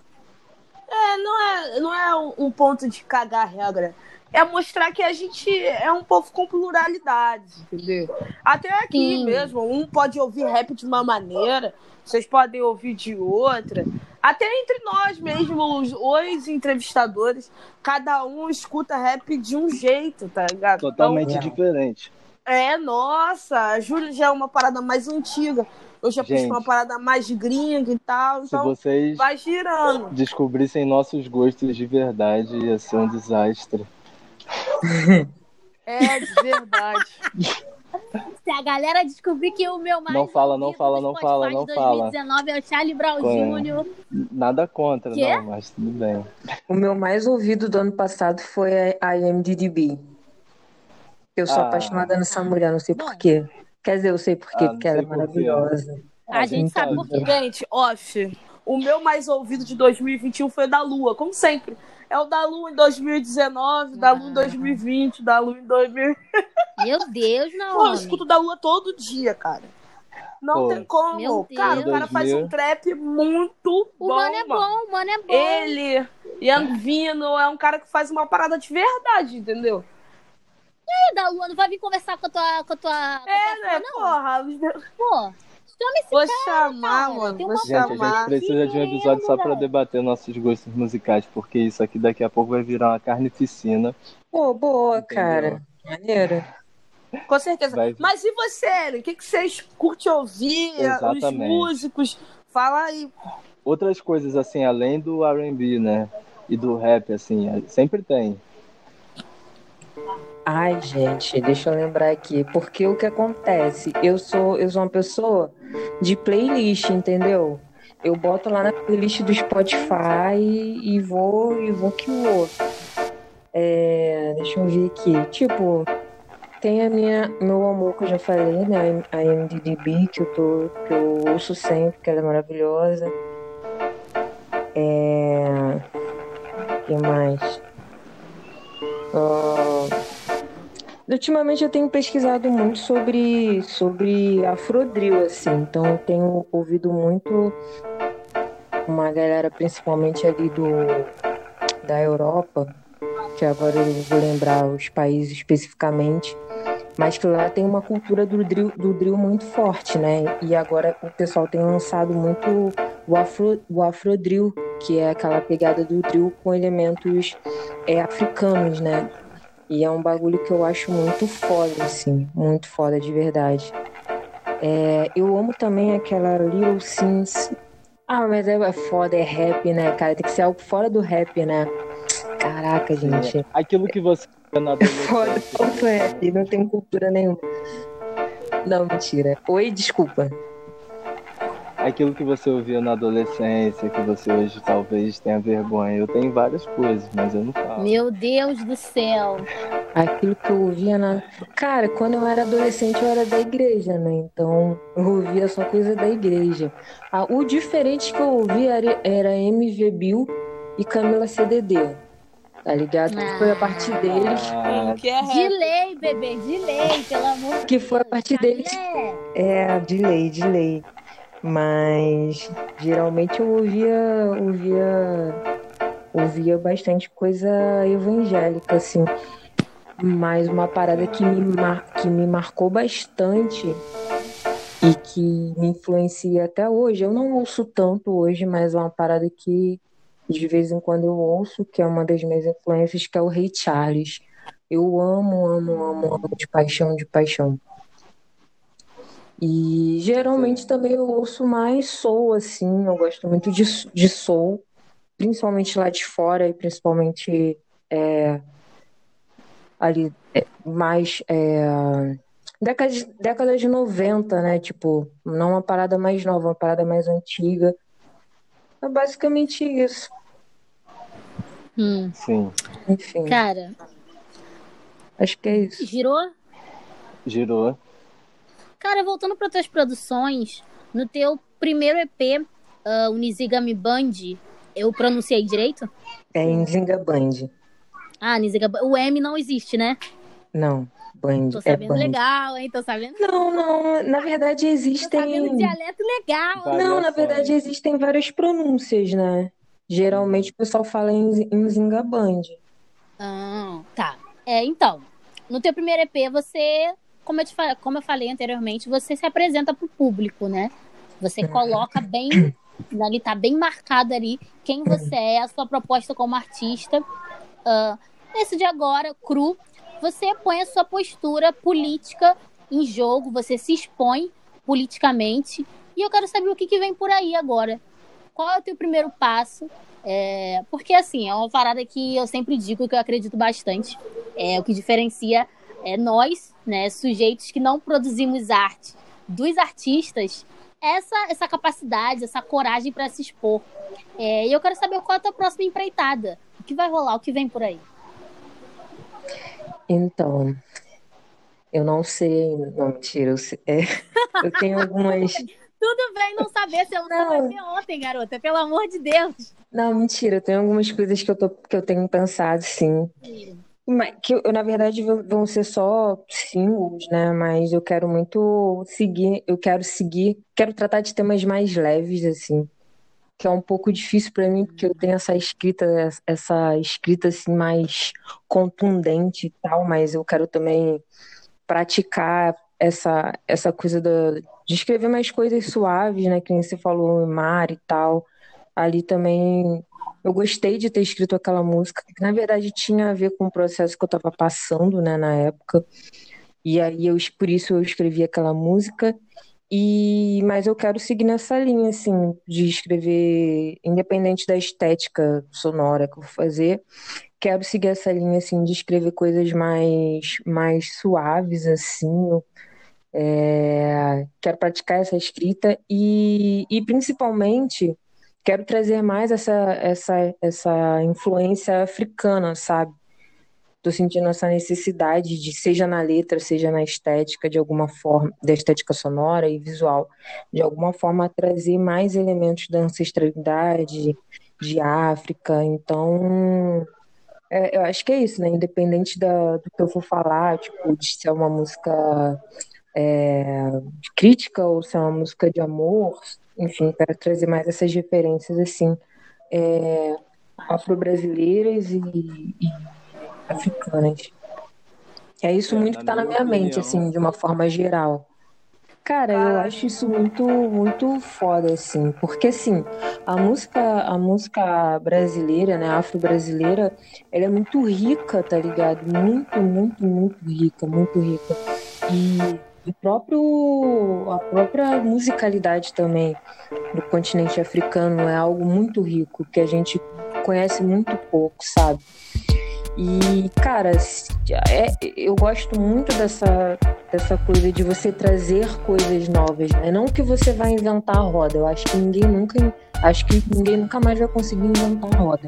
Speaker 6: É, não é, não é um- um ponto de cagar a regra. É mostrar que a gente é um povo com pluralidade, entendeu? Até aqui
Speaker 5: Sim.
Speaker 6: mesmo, um pode ouvir rap de uma maneira, vocês podem ouvir de outra. Até entre nós mesmo, os, os entrevistadores, cada um escuta rap de um jeito, tá ligado?
Speaker 7: Totalmente
Speaker 8: Então-
Speaker 7: diferente.
Speaker 6: É, nossa, a Júlia já é uma parada mais antiga. Eu já
Speaker 7: Gente.
Speaker 6: uma parada mais gringa e tal.
Speaker 7: Se
Speaker 6: Então
Speaker 7: vocês
Speaker 6: vai girando.
Speaker 7: descobrissem nossos gostos de verdade, ia ser um desastre.
Speaker 6: É, de verdade.
Speaker 5: Se a galera descobrir que o meu mais
Speaker 7: Não fala, não
Speaker 5: ouvido
Speaker 7: fala, não fala, não
Speaker 5: de
Speaker 7: fala.
Speaker 5: 2019 é o Charlie Brown
Speaker 7: é?
Speaker 5: Jr.
Speaker 7: Nada contra,
Speaker 5: Quê?
Speaker 7: não, mas tudo bem.
Speaker 8: O meu mais ouvido do ano passado foi a IMDb. Eu sou
Speaker 7: Ah.
Speaker 8: apaixonada nessa mulher, não sei
Speaker 5: Bom.
Speaker 8: porquê. Quer dizer, eu sei porquê,
Speaker 7: Ah,
Speaker 8: porque ela é maravilhosa.
Speaker 5: A gente sabe por quê.
Speaker 6: Gente, off. O meu mais ouvido de 2021 foi o da Lua, como sempre. É o da Lua em 2019, da Lua em 2020, da Lua em 2000.
Speaker 5: Meu Deus, não.
Speaker 6: Pô, eu escuto da Lua todo dia, cara. Não
Speaker 7: Pô.
Speaker 6: tem como. Cara, o cara faz um
Speaker 7: 2000.
Speaker 6: trap muito
Speaker 5: O
Speaker 6: bom.
Speaker 5: mano é bom, o mano é bom.
Speaker 6: Ele, Young Vino, é um cara que faz uma parada de verdade, entendeu?
Speaker 5: E da Lua não vai vir conversar com a tua. Com a tua com a
Speaker 6: É,
Speaker 5: tua
Speaker 6: né?
Speaker 5: não.
Speaker 6: Porra,
Speaker 5: Pô, chama esse
Speaker 6: vou
Speaker 5: cara,
Speaker 6: chamar,
Speaker 5: cara.
Speaker 6: mano. Vou
Speaker 7: Gente, a gente
Speaker 6: chamar.
Speaker 7: precisa de um episódio só pra
Speaker 5: velho.
Speaker 7: debater nossos gostos musicais, porque isso aqui daqui a pouco vai virar uma carnificina.
Speaker 8: Pô, boa,
Speaker 7: Entendeu?
Speaker 8: cara. Maneiro.
Speaker 6: Com certeza.
Speaker 7: Vai-
Speaker 6: Mas e você, Ellen? O que, que vocês curtem ouvir? Os
Speaker 7: Exatamente.
Speaker 6: músicos? Fala aí.
Speaker 7: Outras coisas, assim, além do R&B, né? E do rap, assim, sempre tem.
Speaker 8: Ai, gente, deixa eu lembrar aqui, porque o que acontece? Eu sou, eu sou uma pessoa de playlist, entendeu? Eu boto lá na playlist do Spotify e, vou e vou que vou. É, deixa eu ver aqui. Tipo, tem a minha meu amor que eu já falei, né? A MDDB que eu tô que eu ouço sempre, que ela é maravilhosa. É, que mais? Ah, Ultimamente eu tenho pesquisado muito sobre, sobre Afrodrill, assim, então eu tenho ouvido muito uma galera, principalmente ali do, da Europa, que agora eu vou lembrar os países especificamente, mas que lá tem uma cultura do drill, do drill muito forte, né? E agora o pessoal tem lançado muito o afro, o afrodrill, que é aquela pegada do drill com elementos é, africanos, né? E é um bagulho que eu acho muito foda, assim, muito foda de verdade. É, eu amo também aquela Little Sims Ah, mas é é foda, é rap, né, cara? Tem que ser algo fora do rap, né? Caraca, gente.
Speaker 7: Aquilo que você
Speaker 8: Foda, rap? Não tem cultura nenhuma. Não, mentira. Oi, desculpa.
Speaker 7: Aquilo que você ouvia na adolescência, que você hoje talvez tenha vergonha. Eu tenho várias coisas, mas eu não falo.
Speaker 5: Meu Deus do céu.
Speaker 8: Aquilo que eu ouvia na. Cara, quando eu era adolescente, eu era da igreja, né? Então eu ouvia só coisa da igreja. Ah, o diferente que eu ouvia era, era MV Bill e Camila CDD. Tá ligado? Que foi a partir deles.
Speaker 7: Ah,
Speaker 6: Que é
Speaker 5: De lei, bebê, de lei, pelo amor de
Speaker 8: Que foi a
Speaker 5: Deus.
Speaker 8: partir deles.
Speaker 5: É.
Speaker 8: É, de lei, de lei. Mas geralmente eu ouvia, ouvia, ouvia bastante coisa evangélica, assim. Mas uma parada que me, mar, que me marcou bastante e que me influencia até hoje. Eu não ouço tanto hoje, mas é uma parada que de vez em quando eu ouço, que é uma das minhas influências, que é o Rei Charles. Eu amo, amo, amo, amo de paixão, de paixão. E geralmente também eu ouço mais soul, assim, eu gosto muito de, de soul, principalmente lá de fora e principalmente é, ali é, mais é, década, de, década de 90, né? Tipo, não uma parada mais nova, uma parada mais antiga. É basicamente isso.
Speaker 5: Hum,
Speaker 7: sim.
Speaker 8: Enfim,
Speaker 5: cara,
Speaker 8: acho que é isso.
Speaker 5: girou?
Speaker 7: Girou.
Speaker 5: Cara, voltando para tuas produções, no teu primeiro EP, uh, Unizigami Band, eu pronunciei direito?
Speaker 8: É em Zinga Band.
Speaker 5: Ah, Band. O M não existe, né?
Speaker 8: Não, Band.
Speaker 5: Tô
Speaker 8: É
Speaker 5: sabendo
Speaker 8: Band.
Speaker 5: legal, hein? Tô sabendo.
Speaker 8: Não, não, na verdade
Speaker 5: Tô
Speaker 8: existem.
Speaker 5: sabendo dialeto legal.
Speaker 8: Não, na verdade existem várias pronúncias, né? Geralmente o pessoal fala em, em Zingaband.
Speaker 5: Ah, tá. É, então, no teu primeiro EP, você, como eu, te, como eu falei anteriormente, você se apresenta pro público, né? Você coloca bem, ali tá bem marcado ali quem você é, a sua proposta como artista. Ah, nesse de agora, cru, você põe a sua postura política em jogo, você se expõe politicamente. E eu quero saber o que, que vem por aí agora. Qual é o teu primeiro passo? É, porque, assim, é uma parada que eu sempre digo que eu acredito bastante. É o que diferencia é, nós, né, sujeitos que não produzimos arte, dos artistas, essa, essa capacidade, essa coragem para se expor. É, e eu quero saber qual é a tua próxima empreitada. O que vai rolar, o que vem por aí.
Speaker 8: Então, eu não sei. Não, mentira. Eu, sei- é, eu tenho algumas.
Speaker 5: Tudo bem não saber se eu não vai ser ontem, garota. Pelo amor de Deus.
Speaker 8: Não, mentira. Eu tenho algumas coisas que eu, tô, que eu tenho pensado, sim. Mas que eu, na verdade vão vão ser só singles, né? Mas eu quero muito seguir, eu quero seguir, quero tratar de temas mais leves, assim, que é um pouco difícil pra mim, porque eu tenho essa escrita, essa escrita assim mais contundente e tal, mas eu quero também praticar essa essa coisa da, de escrever mais coisas suaves, né? Que nem você falou, mar e tal. Ali também eu gostei de ter escrito aquela música, que na verdade tinha a ver com o processo que eu estava passando, né, na época. E aí eu, por isso eu escrevi aquela música. E mas eu quero seguir nessa linha assim de escrever independente da estética sonora que eu vou fazer, quero seguir essa linha assim de escrever coisas mais mais suaves assim. É, quero praticar essa escrita e, e principalmente quero trazer mais essa, essa, essa influência africana, sabe? Tô sentindo essa necessidade de, seja na letra, seja na estética, de alguma forma, da estética sonora e visual, de alguma forma trazer mais elementos da ancestralidade, de África. Então, é, eu acho que é isso, né? Independente da, do que eu for falar, tipo, de ser uma música é, crítica ou se é uma música de amor, enfim, quero trazer mais essas referências assim é, afro-brasileiras e, e africanas. É isso
Speaker 7: É,
Speaker 8: muito que tá na
Speaker 7: minha
Speaker 8: minha mente,
Speaker 7: opinião-
Speaker 8: assim, de uma forma geral. Cara, eu acho isso muito, muito foda, assim, porque assim, a música, a música brasileira, né, afro-brasileira, ela é muito rica, tá ligado? Muito, muito, muito rica, muito rica. E o próprio, a própria musicalidade também do continente africano é algo muito rico, que a gente conhece muito pouco, sabe? E, cara, é, eu gosto muito dessa, dessa coisa de você trazer coisas novas, né? Não que você vai inventar a roda. Eu acho que ninguém nunca, acho que ninguém nunca mais vai conseguir inventar a roda.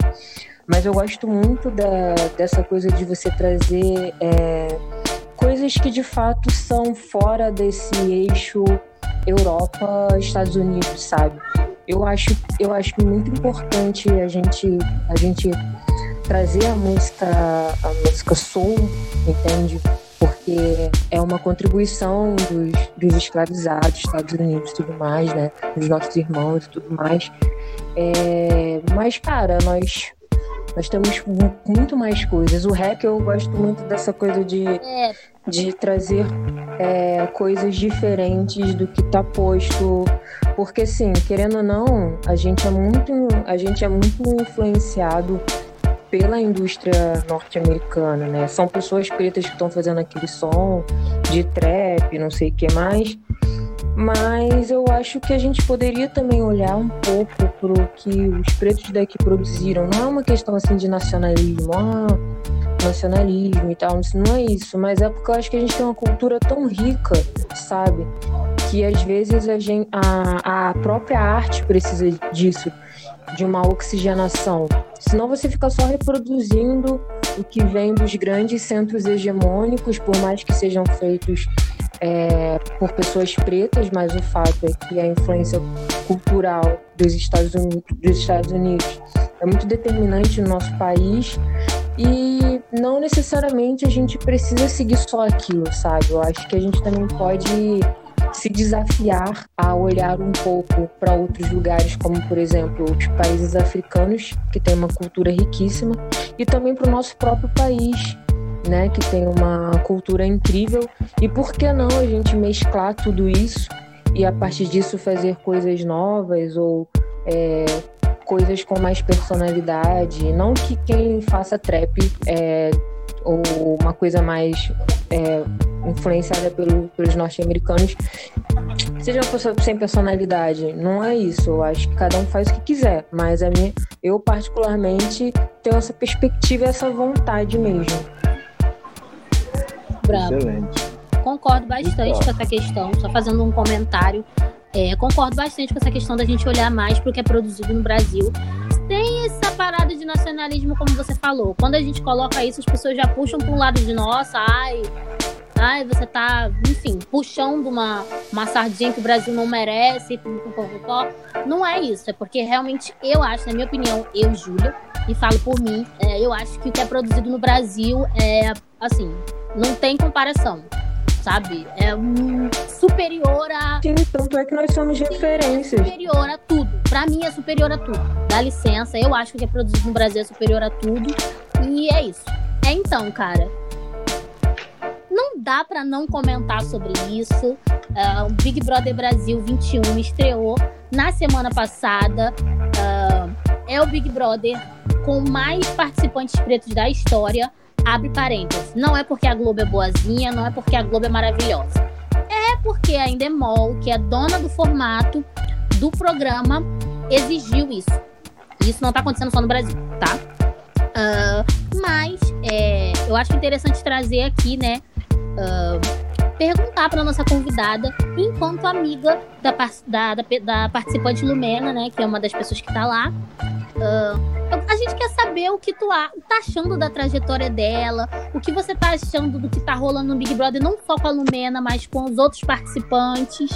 Speaker 8: Mas eu gosto muito da, dessa coisa de você trazer é, coisas que de fato são fora desse eixo Europa, Estados Unidos, sabe? Eu acho, eu acho muito importante a gente, a gente trazer a música, a música soul, entende? Porque é uma contribuição dos, dos escravizados, Estados Unidos e tudo mais, né? Dos nossos irmãos e tudo mais. É, mas, cara, nós nós temos muito mais coisas. O rap eu gosto muito dessa coisa de, de trazer é, coisas diferentes do que tá posto. Porque assim, querendo ou não, a gente é muito, a gente é muito influenciado pela indústria norte-americana, né? São pessoas pretas que estão fazendo aquele som de trap, não sei o que mais. Mas eu acho que a gente poderia também olhar um pouco para o que os pretos daqui produziram. Não é uma questão assim de nacionalismo, ah, nacionalismo e tal, não é isso. Mas é porque eu acho que a gente tem uma cultura tão rica, sabe? Que às vezes a, gente, a, a própria arte precisa disso de uma oxigenação. Senão você fica só reproduzindo o que vem dos grandes centros hegemônicos, por mais que sejam feitos é, por pessoas pretas, mas o fato é que a influência cultural dos Estados Unidos, dos Estados Unidos é muito determinante no nosso país e não necessariamente a gente precisa seguir só aquilo, sabe? Eu acho que a gente também pode se desafiar a olhar um pouco para outros lugares, como por exemplo os países africanos, que têm uma cultura riquíssima, e também para o nosso próprio país, né, que tem uma cultura incrível. E por que não a gente mesclar tudo isso e a partir disso fazer coisas novas ou é, coisas com mais personalidade? Não que quem faça trap é, ou uma coisa mais é, influenciada pelo, pelos norte-americanos seja uma pessoa sem personalidade. Não é isso. Eu acho que cada um faz o que quiser. Mas a minha, eu, particularmente, tenho essa perspectiva e essa vontade mesmo.
Speaker 5: Bravo. Excelente. Concordo bastante então. com essa questão. Só fazendo um comentário. É, concordo bastante com essa questão da gente olhar mais para o que é produzido no Brasil. Tem essa parada de nacionalismo, como você falou. Quando a gente coloca isso, as pessoas já puxam para um lado de nossa, ai, ai, você tá, enfim, puxando uma, uma sardinha que o Brasil não merece, não é isso, é porque realmente eu acho, na minha opinião, eu, Júlia, e falo por mim, é, eu acho que o que é produzido no Brasil é, assim, não tem comparação sabe? É um superior a.
Speaker 8: Sim, tanto é que nós somos Sim, referências.
Speaker 5: É superior a tudo. Pra mim é superior a tudo. Dá licença, eu acho que o que é produzido no Brasil é superior a tudo. E é isso. É então, cara. Não dá para não comentar sobre isso. Uh, o Big Brother Brasil 21 estreou na semana passada. Uh, é o Big Brother com mais participantes pretos da história abre parênteses. Não é porque a Globo é boazinha, não é porque a Globo é maravilhosa. É porque a Endemol, que é dona do formato do programa, exigiu isso. Isso não tá acontecendo só no Brasil, tá? Uh, mas é, eu acho interessante trazer aqui, né? Uh, perguntar para nossa convidada, enquanto amiga da, da, da, da, participante Lumena, né? Que é uma das pessoas que tá lá. Uh, a gente quer saber o que tu tá achando da trajetória dela, o que você tá achando do que tá rolando no Big Brother, não só com a Lumena, mas com os outros participantes.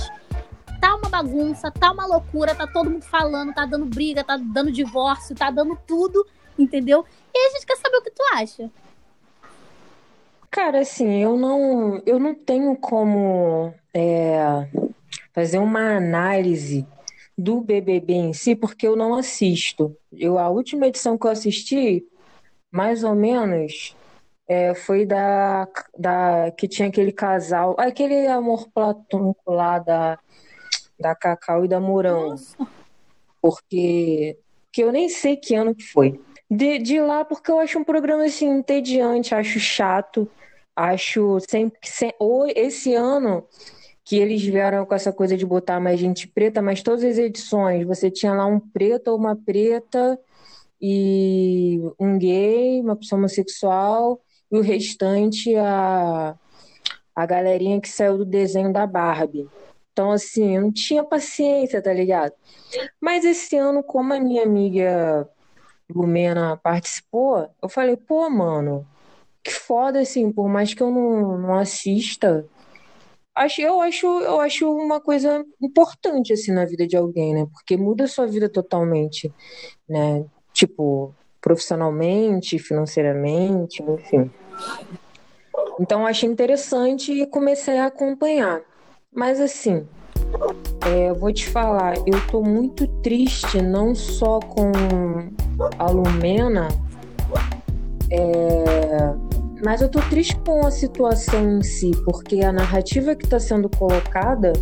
Speaker 5: Tá uma bagunça, tá uma loucura, tá todo mundo falando, tá dando briga, tá dando divórcio, tá dando tudo, entendeu? E a gente quer saber o que tu acha.
Speaker 8: Cara, assim, eu não, eu não tenho como é, fazer uma análise do BBB em si, porque eu não assisto. Eu, a última edição que eu assisti, mais ou menos, é, foi da, da que tinha aquele casal, aquele amor platônico lá da, da Cacau e da Mourão. Nossa. Porque que eu nem sei que ano que foi. De, de lá, porque eu acho um programa assim entediante, acho chato. Acho sempre que se- ou esse ano que eles vieram com essa coisa de botar mais gente preta, mas todas as edições você tinha lá um preto ou uma preta e um gay, uma pessoa homossexual e o restante a a galerinha que saiu do desenho da Barbie. Então, assim, eu não tinha paciência, tá ligado? Mas esse ano, como a minha amiga Lumena participou, eu falei, pô, mano, que foda, assim, por mais que eu não, não assista, acho, eu acho, eu acho uma coisa importante, assim, na vida de alguém, né? Porque muda a sua vida totalmente, né? Tipo, profissionalmente, financeiramente, enfim. Então, achei interessante e comecei a acompanhar. Mas, assim, é, eu vou te falar, eu tô muito triste, não só com a Lumena, é, mas eu tô triste com a situação em si, porque a narrativa que está sendo colocada,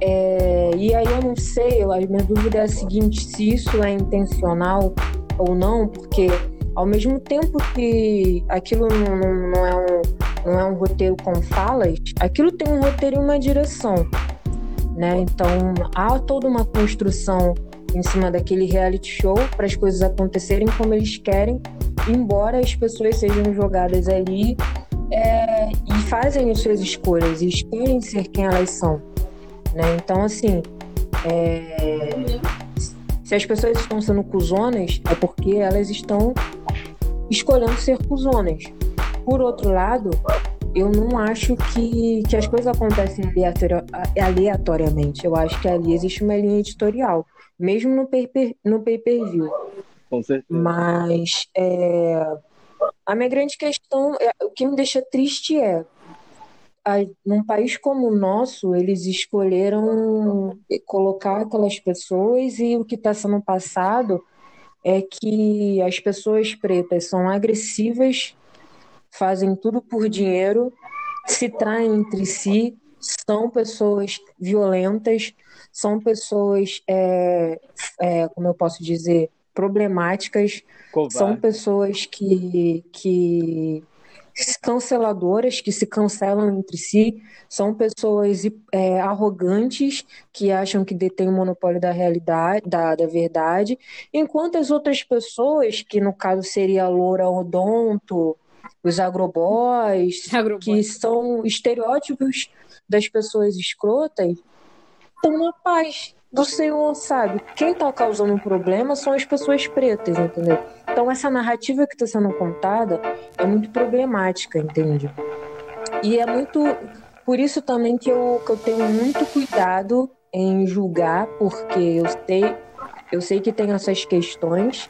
Speaker 8: é, e aí eu não sei, a minha dúvida é a seguinte, se isso é intencional ou não, porque ao mesmo tempo que aquilo não, não- não é um, não é um roteiro com falas, aquilo tem um roteiro e uma direção né? Então há toda uma construção em cima daquele reality show para as coisas acontecerem como eles querem, embora as pessoas sejam jogadas ali é, e fazem as suas escolhas e escolhem ser quem elas são, né? Então assim, é, se as pessoas estão sendo cuzonas é porque elas estão escolhendo ser cuzonas. Por outro lado, eu não acho que, que as coisas acontecem aleatoriamente. Eu acho que ali existe uma linha editorial, mesmo no pay-per-view.
Speaker 7: Com certeza.
Speaker 8: Mas é, a minha grande questão, é, o que me deixa triste é, a- num país como o nosso, eles escolheram colocar aquelas pessoas e o que está sendo passado é que as pessoas pretas são agressivas, fazem tudo por dinheiro, se traem entre si, são pessoas violentas, são pessoas, é, é, como eu posso dizer, problemáticas,
Speaker 7: Covarde.
Speaker 8: são pessoas que, que canceladoras, que se cancelam entre si, são pessoas é, arrogantes, que acham que detêm o monopólio da realidade, da, da verdade, enquanto as outras pessoas, que no caso seria a Loura Odonto, os agroboys, que são estereótipos das pessoas escrotas, estão na paz do Senhor, sabe? Quem tá causando um problema são as pessoas pretas, entendeu? Então essa narrativa que está sendo contada é muito problemática, entende? E é muito por isso também que eu, que eu tenho muito cuidado em julgar, porque eu sei, eu sei que tem essas questões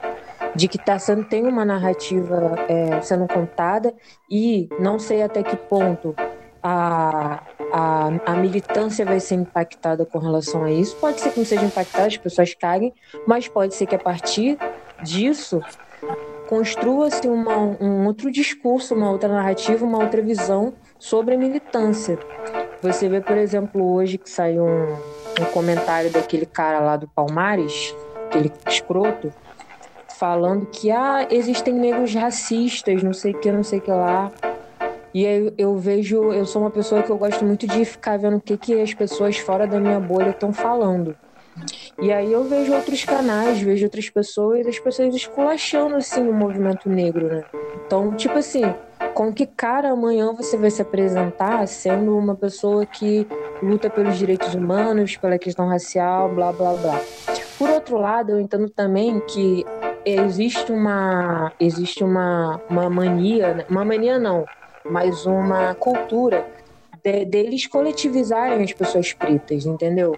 Speaker 8: de que tá sendo, tem uma narrativa é, sendo contada e não sei até que ponto a, a, a militância vai ser impactada com relação a isso. Pode ser que não seja impactada, as pessoas caguem, mas pode ser que a partir disso construa-se um outro discurso, uma outra narrativa, uma outra visão sobre a militância. Você vê, por exemplo, hoje que saiu um, um comentário daquele cara lá do Palmares, aquele escroto, falando que ah, existem negros racistas, não sei o que, não sei o que lá. E aí eu vejo, eu sou uma pessoa que eu gosto muito de ficar vendo o que, que as pessoas fora da minha bolha estão falando. E aí eu vejo outros canais, vejo outras pessoas, as pessoas esculachando assim o movimento negro, né? Então, tipo assim, com que cara amanhã você vai se apresentar sendo uma pessoa que luta pelos direitos humanos, pela questão racial, blá blá blá. Por outro lado, eu entendo também que existe uma existe uma, uma mania, né? uma mania não, mas uma cultura de- deles coletivizarem as pessoas pretas, entendeu?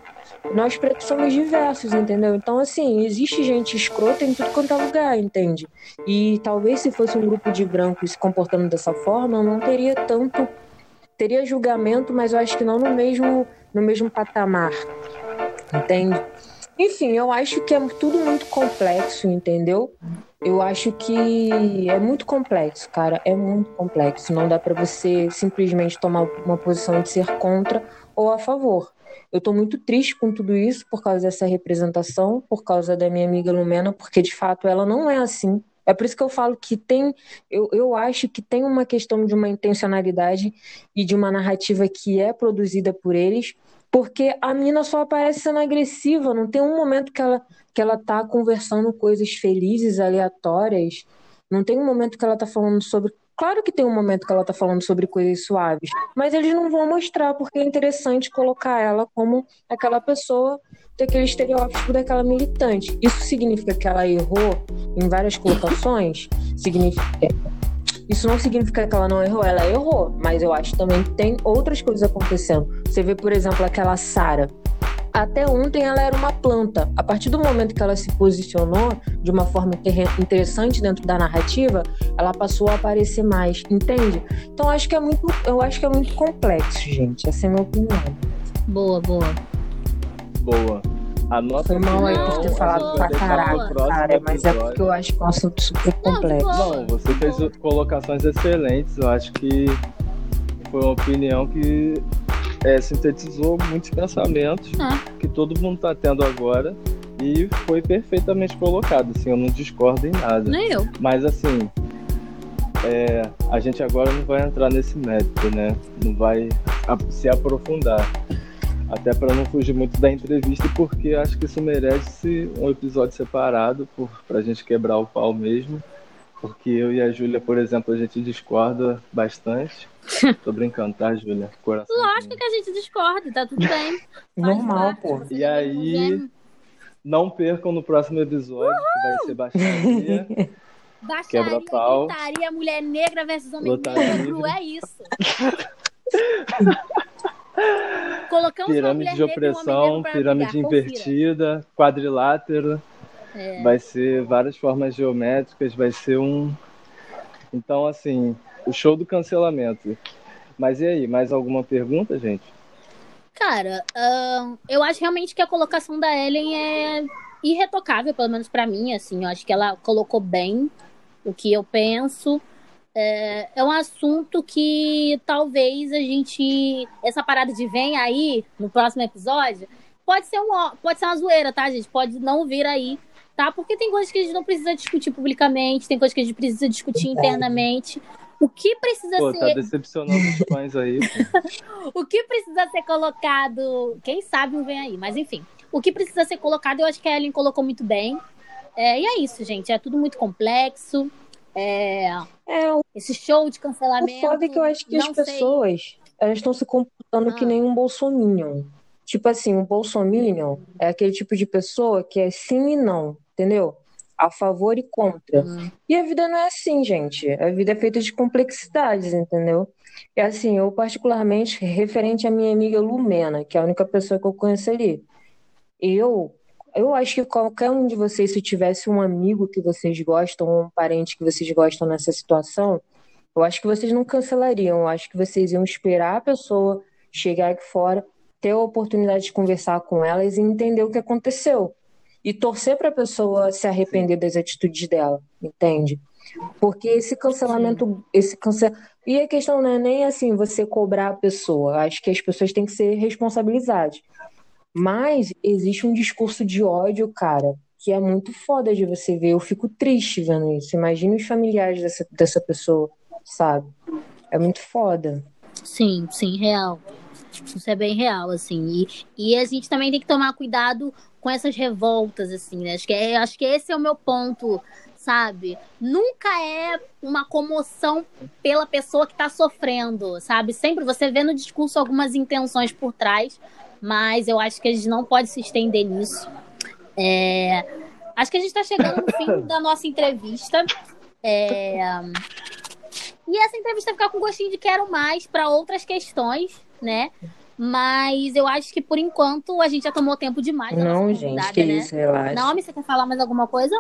Speaker 8: Nós pretos somos diversos, entendeu? Então, assim, existe gente escrota em tudo quanto é lugar, entende? E talvez se fosse um grupo de brancos se comportando dessa forma, não teria tanto. Teria julgamento, mas eu acho que não no mesmo, no mesmo patamar, entende? Enfim, eu acho que é tudo muito complexo, entendeu? Eu acho que é muito complexo, cara. É muito complexo. Não dá pra você simplesmente tomar uma posição de ser contra ou a favor. Eu tô muito triste com tudo isso por causa dessa representação, por causa da minha amiga Lumena, porque de fato ela não é assim. É por isso que eu falo que tem, eu, eu acho que tem uma questão de uma intencionalidade e de uma narrativa que é produzida por eles, porque a mina só aparece sendo agressiva, não tem um momento que ela, que ela tá conversando coisas felizes, aleatórias, não tem um momento que ela tá falando sobre. Claro que tem um momento que ela tá falando sobre coisas suaves, mas eles não vão mostrar porque é interessante colocar ela como aquela pessoa daquele estereótipo daquela militante. Isso significa que ela errou em várias colocações? Significa. Isso não significa que ela não errou, ela errou, mas eu acho também que tem outras coisas acontecendo. Você vê, por exemplo, aquela Sara. Até ontem ela era uma planta. A partir do momento que ela se posicionou de uma forma interessante dentro da narrativa, ela passou a aparecer mais, entende? Então acho que é muito, eu acho que é muito complexo, gente. Essa é a minha opinião.
Speaker 5: Boa, boa.
Speaker 7: Boa. A nossa
Speaker 8: Foi mal aí por ter falado pra caralho,
Speaker 7: próximo
Speaker 8: cara, mas é porque eu acho que é um assunto super complexo.
Speaker 7: Não, você fez colocações excelentes. Eu acho que foi uma opinião que é, sintetizou muitos pensamentos
Speaker 5: É.
Speaker 7: que todo mundo está tendo agora e foi perfeitamente colocado. Assim, eu não discordo em nada.
Speaker 5: Nem eu.
Speaker 7: Mas assim, é, a gente agora não vai entrar nesse mérito, né? Não vai se aprofundar. Até para não fugir muito da entrevista, porque acho que isso merece um episódio separado para a gente quebrar o pau mesmo. Porque eu e a Júlia, por exemplo, a gente discorda bastante. Tô brincando, tá, Júlia? Coração.
Speaker 5: Lógico que a gente discorda, tá tudo bem.
Speaker 8: Normal, pô.
Speaker 7: E aí, não percam no próximo episódio, que vai ser baixaria.
Speaker 5: Baixaria,
Speaker 7: Quebra-pau.
Speaker 5: gritaria, mulher negra versus homem
Speaker 7: Lotaria.
Speaker 5: negro, é isso. Colocamos
Speaker 7: pirâmide de opressão, pirâmide
Speaker 5: brigar, confira.
Speaker 7: invertida, quadrilátero.
Speaker 5: É.
Speaker 7: Vai ser várias formas geométricas, vai ser um. Então, assim, o show do cancelamento. Mas e aí, mais alguma pergunta, gente?
Speaker 5: Cara, ahn, eu acho realmente que a colocação da Ellen é irretocável, pelo menos pra mim, assim. Eu acho que ela colocou bem o que eu penso. É, é um assunto que talvez a gente. Essa parada de vem aí no próximo episódio. Pode ser, um, pode ser uma zoeira, tá, gente? Pode não vir aí, tá? Porque tem coisas que a gente não precisa discutir publicamente, tem coisas que a gente precisa discutir internamente. O que precisa
Speaker 7: Pô,
Speaker 5: ser
Speaker 7: tá decepcionando os fãs aí.
Speaker 5: o que precisa ser colocado. Quem sabe não vem aí, mas enfim. O que precisa ser colocado, eu acho que a Ellen colocou muito bem. É, e é isso, gente. É tudo muito complexo. É,
Speaker 8: É, o
Speaker 5: esse show de
Speaker 8: o
Speaker 5: cancelamento.
Speaker 8: foda é que eu acho que as
Speaker 5: sei.
Speaker 8: pessoas, elas estão se comportando que
Speaker 5: Ah.
Speaker 8: nem um bolsominion. Tipo assim, um bolsominion é aquele tipo de pessoa que é sim e não, entendeu? A favor e contra.
Speaker 5: Hum.
Speaker 8: E a vida não é assim, gente. A vida é feita de complexidades, entendeu? E assim, eu particularmente, referente à minha amiga Lumena, que é a única pessoa que eu conheço ali, eu, eu acho que qualquer um de vocês, se tivesse um amigo que vocês gostam, ou um parente que vocês gostam nessa situação, eu acho que vocês não cancelariam. Eu acho que vocês iam esperar a pessoa chegar aqui fora, ter a oportunidade de conversar com elas e entender o que aconteceu. E torcer para a pessoa se arrepender das atitudes dela, entende? Porque esse cancelamento, esse cance... E a questão não é nem assim você cobrar a pessoa. Eu Acho que as pessoas têm que ser responsabilizadas. Mas existe um discurso de ódio, cara, que é muito foda de você ver. Eu fico triste vendo isso. Imagina os familiares dessa, dessa pessoa, sabe? É muito foda.
Speaker 5: Sim, sim, real. Isso é bem real, assim. E, e a gente também tem que tomar cuidado com essas revoltas, assim, né? Acho que, é, acho que esse é o meu ponto, sabe? Nunca é uma comoção pela pessoa que tá sofrendo, sabe? Sempre você vê no discurso algumas intenções por trás, mas eu acho que a gente não pode se estender nisso. É, Acho que a gente tá chegando no fim da nossa entrevista. É, E essa entrevista ficar com gostinho de quero mais para outras questões, né? Mas eu acho que por enquanto a gente já tomou tempo demais. da
Speaker 8: Não,
Speaker 5: nossa
Speaker 8: gente, que
Speaker 5: né?
Speaker 8: isso, relaxa.
Speaker 5: Naomi, você quer falar mais alguma coisa?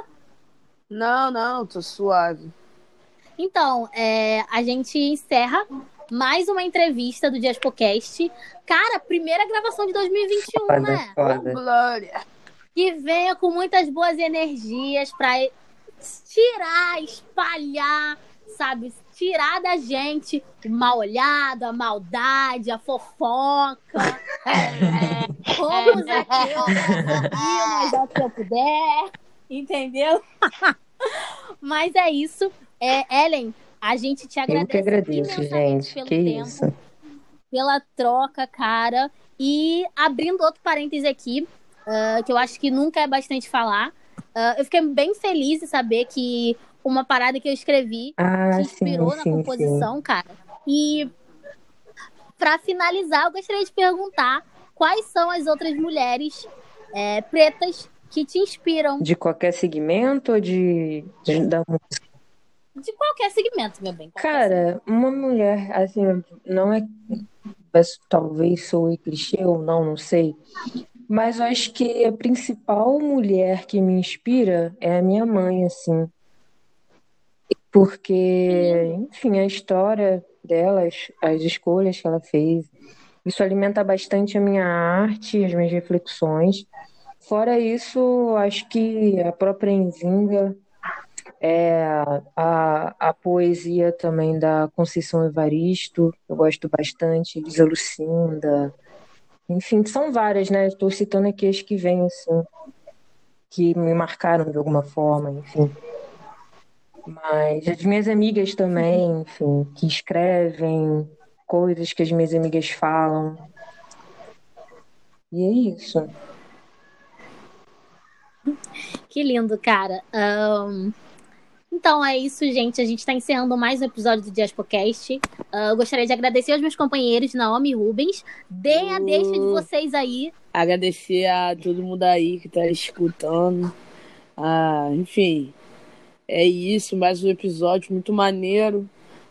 Speaker 6: Não, não, tô suave.
Speaker 5: Então, é, a gente encerra mais uma entrevista do Diaspocast. Cara, primeira gravação de 2021,
Speaker 8: Foda,
Speaker 5: né?
Speaker 8: foda.
Speaker 6: Glória.
Speaker 5: Que venha com muitas boas energias pra tirar, espalhar, sabe? Tirar da gente o mal olhado, a maldade, a fofoca. É, como Zaqueu, mas é o que eu puder, entendeu? Mas é isso. É, Ellen, a gente te agradece.
Speaker 8: Eu que agradeço, gente.
Speaker 5: pelo
Speaker 8: Que
Speaker 5: tempo,
Speaker 8: isso.
Speaker 5: pela troca, cara. E abrindo outro parêntese aqui, ah, que eu acho que nunca é bastante falar. ah, eu fiquei bem feliz de saber que uma parada que eu escrevi
Speaker 8: Ah,
Speaker 5: te
Speaker 8: sim,
Speaker 5: inspirou na
Speaker 8: sim, sim.
Speaker 5: composição, cara. E pra finalizar, eu gostaria de perguntar quais são as outras mulheres é, pretas que te inspiram
Speaker 8: De qualquer segmento ou de, de- da música?
Speaker 5: De qualquer segmento, meu bem.
Speaker 8: Cara, uma mulher, assim, não é. Talvez soe clichê ou não, não sei. Mas eu acho que a principal mulher que me inspira é a minha mãe, assim. Porque, enfim, a história delas, as escolhas que ela fez, isso alimenta bastante a minha arte, as minhas reflexões. Fora isso, acho que a própria Nzinga, é, a, a poesia também da Conceição Evaristo, eu gosto bastante, Elisa Lucinda, enfim, são várias, né? Estou citando aqui as que vêm, assim, que me marcaram de alguma forma, enfim. Mas as minhas amigas também, enfim, que escrevem coisas que as minhas amigas falam. E é isso.
Speaker 5: Que lindo, cara. Ahn, Então é isso, gente. A gente está encerrando mais um episódio do Diaspocast. Ah, eu gostaria de agradecer aos meus companheiros, Naomi e Rubens. Deem a deixa de vocês aí.
Speaker 6: Agradecer a todo mundo aí que tá escutando. Ah, enfim, é isso. Mais um episódio muito maneiro.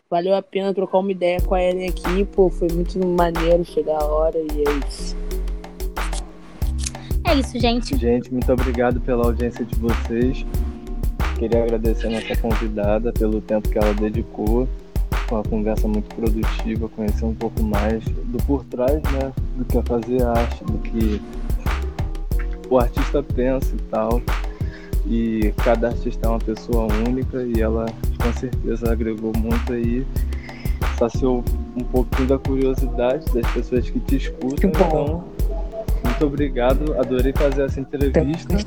Speaker 6: Valeu a pena trocar uma ideia com a Ellen aqui. Pô, foi muito maneiro chegar a hora e é isso.
Speaker 5: É isso, gente.
Speaker 7: Gente, muito obrigado pela audiência de vocês. Queria agradecer a nossa convidada pelo tempo que ela dedicou. Foi uma conversa muito produtiva, conhecer um pouco mais do por trás, né? Do que é fazer arte, do que o artista pensa e tal. E cada artista é uma pessoa única e ela com certeza agregou muito aí. Saciou um pouquinho da curiosidade das pessoas que te escutam. Então, muito obrigado. Adorei fazer essa entrevista.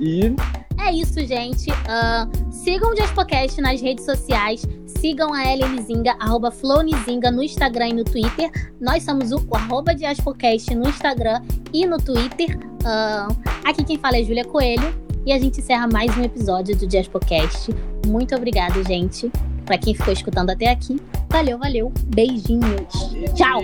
Speaker 7: E
Speaker 5: É isso, gente. Ah, sigam o Diaspocast nas redes sociais. Sigam a Ellen Nizinga, arroba Flonizinga no Instagram e no Twitter. Nós somos o arroba Diaspocast no Instagram e no Twitter. Ah, aqui quem fala é Júlia Coelho. E a gente encerra mais um episódio do Diaspocast. Muito obrigado, gente. Pra quem ficou escutando até aqui. Valeu, valeu. Beijinhos. Tchau.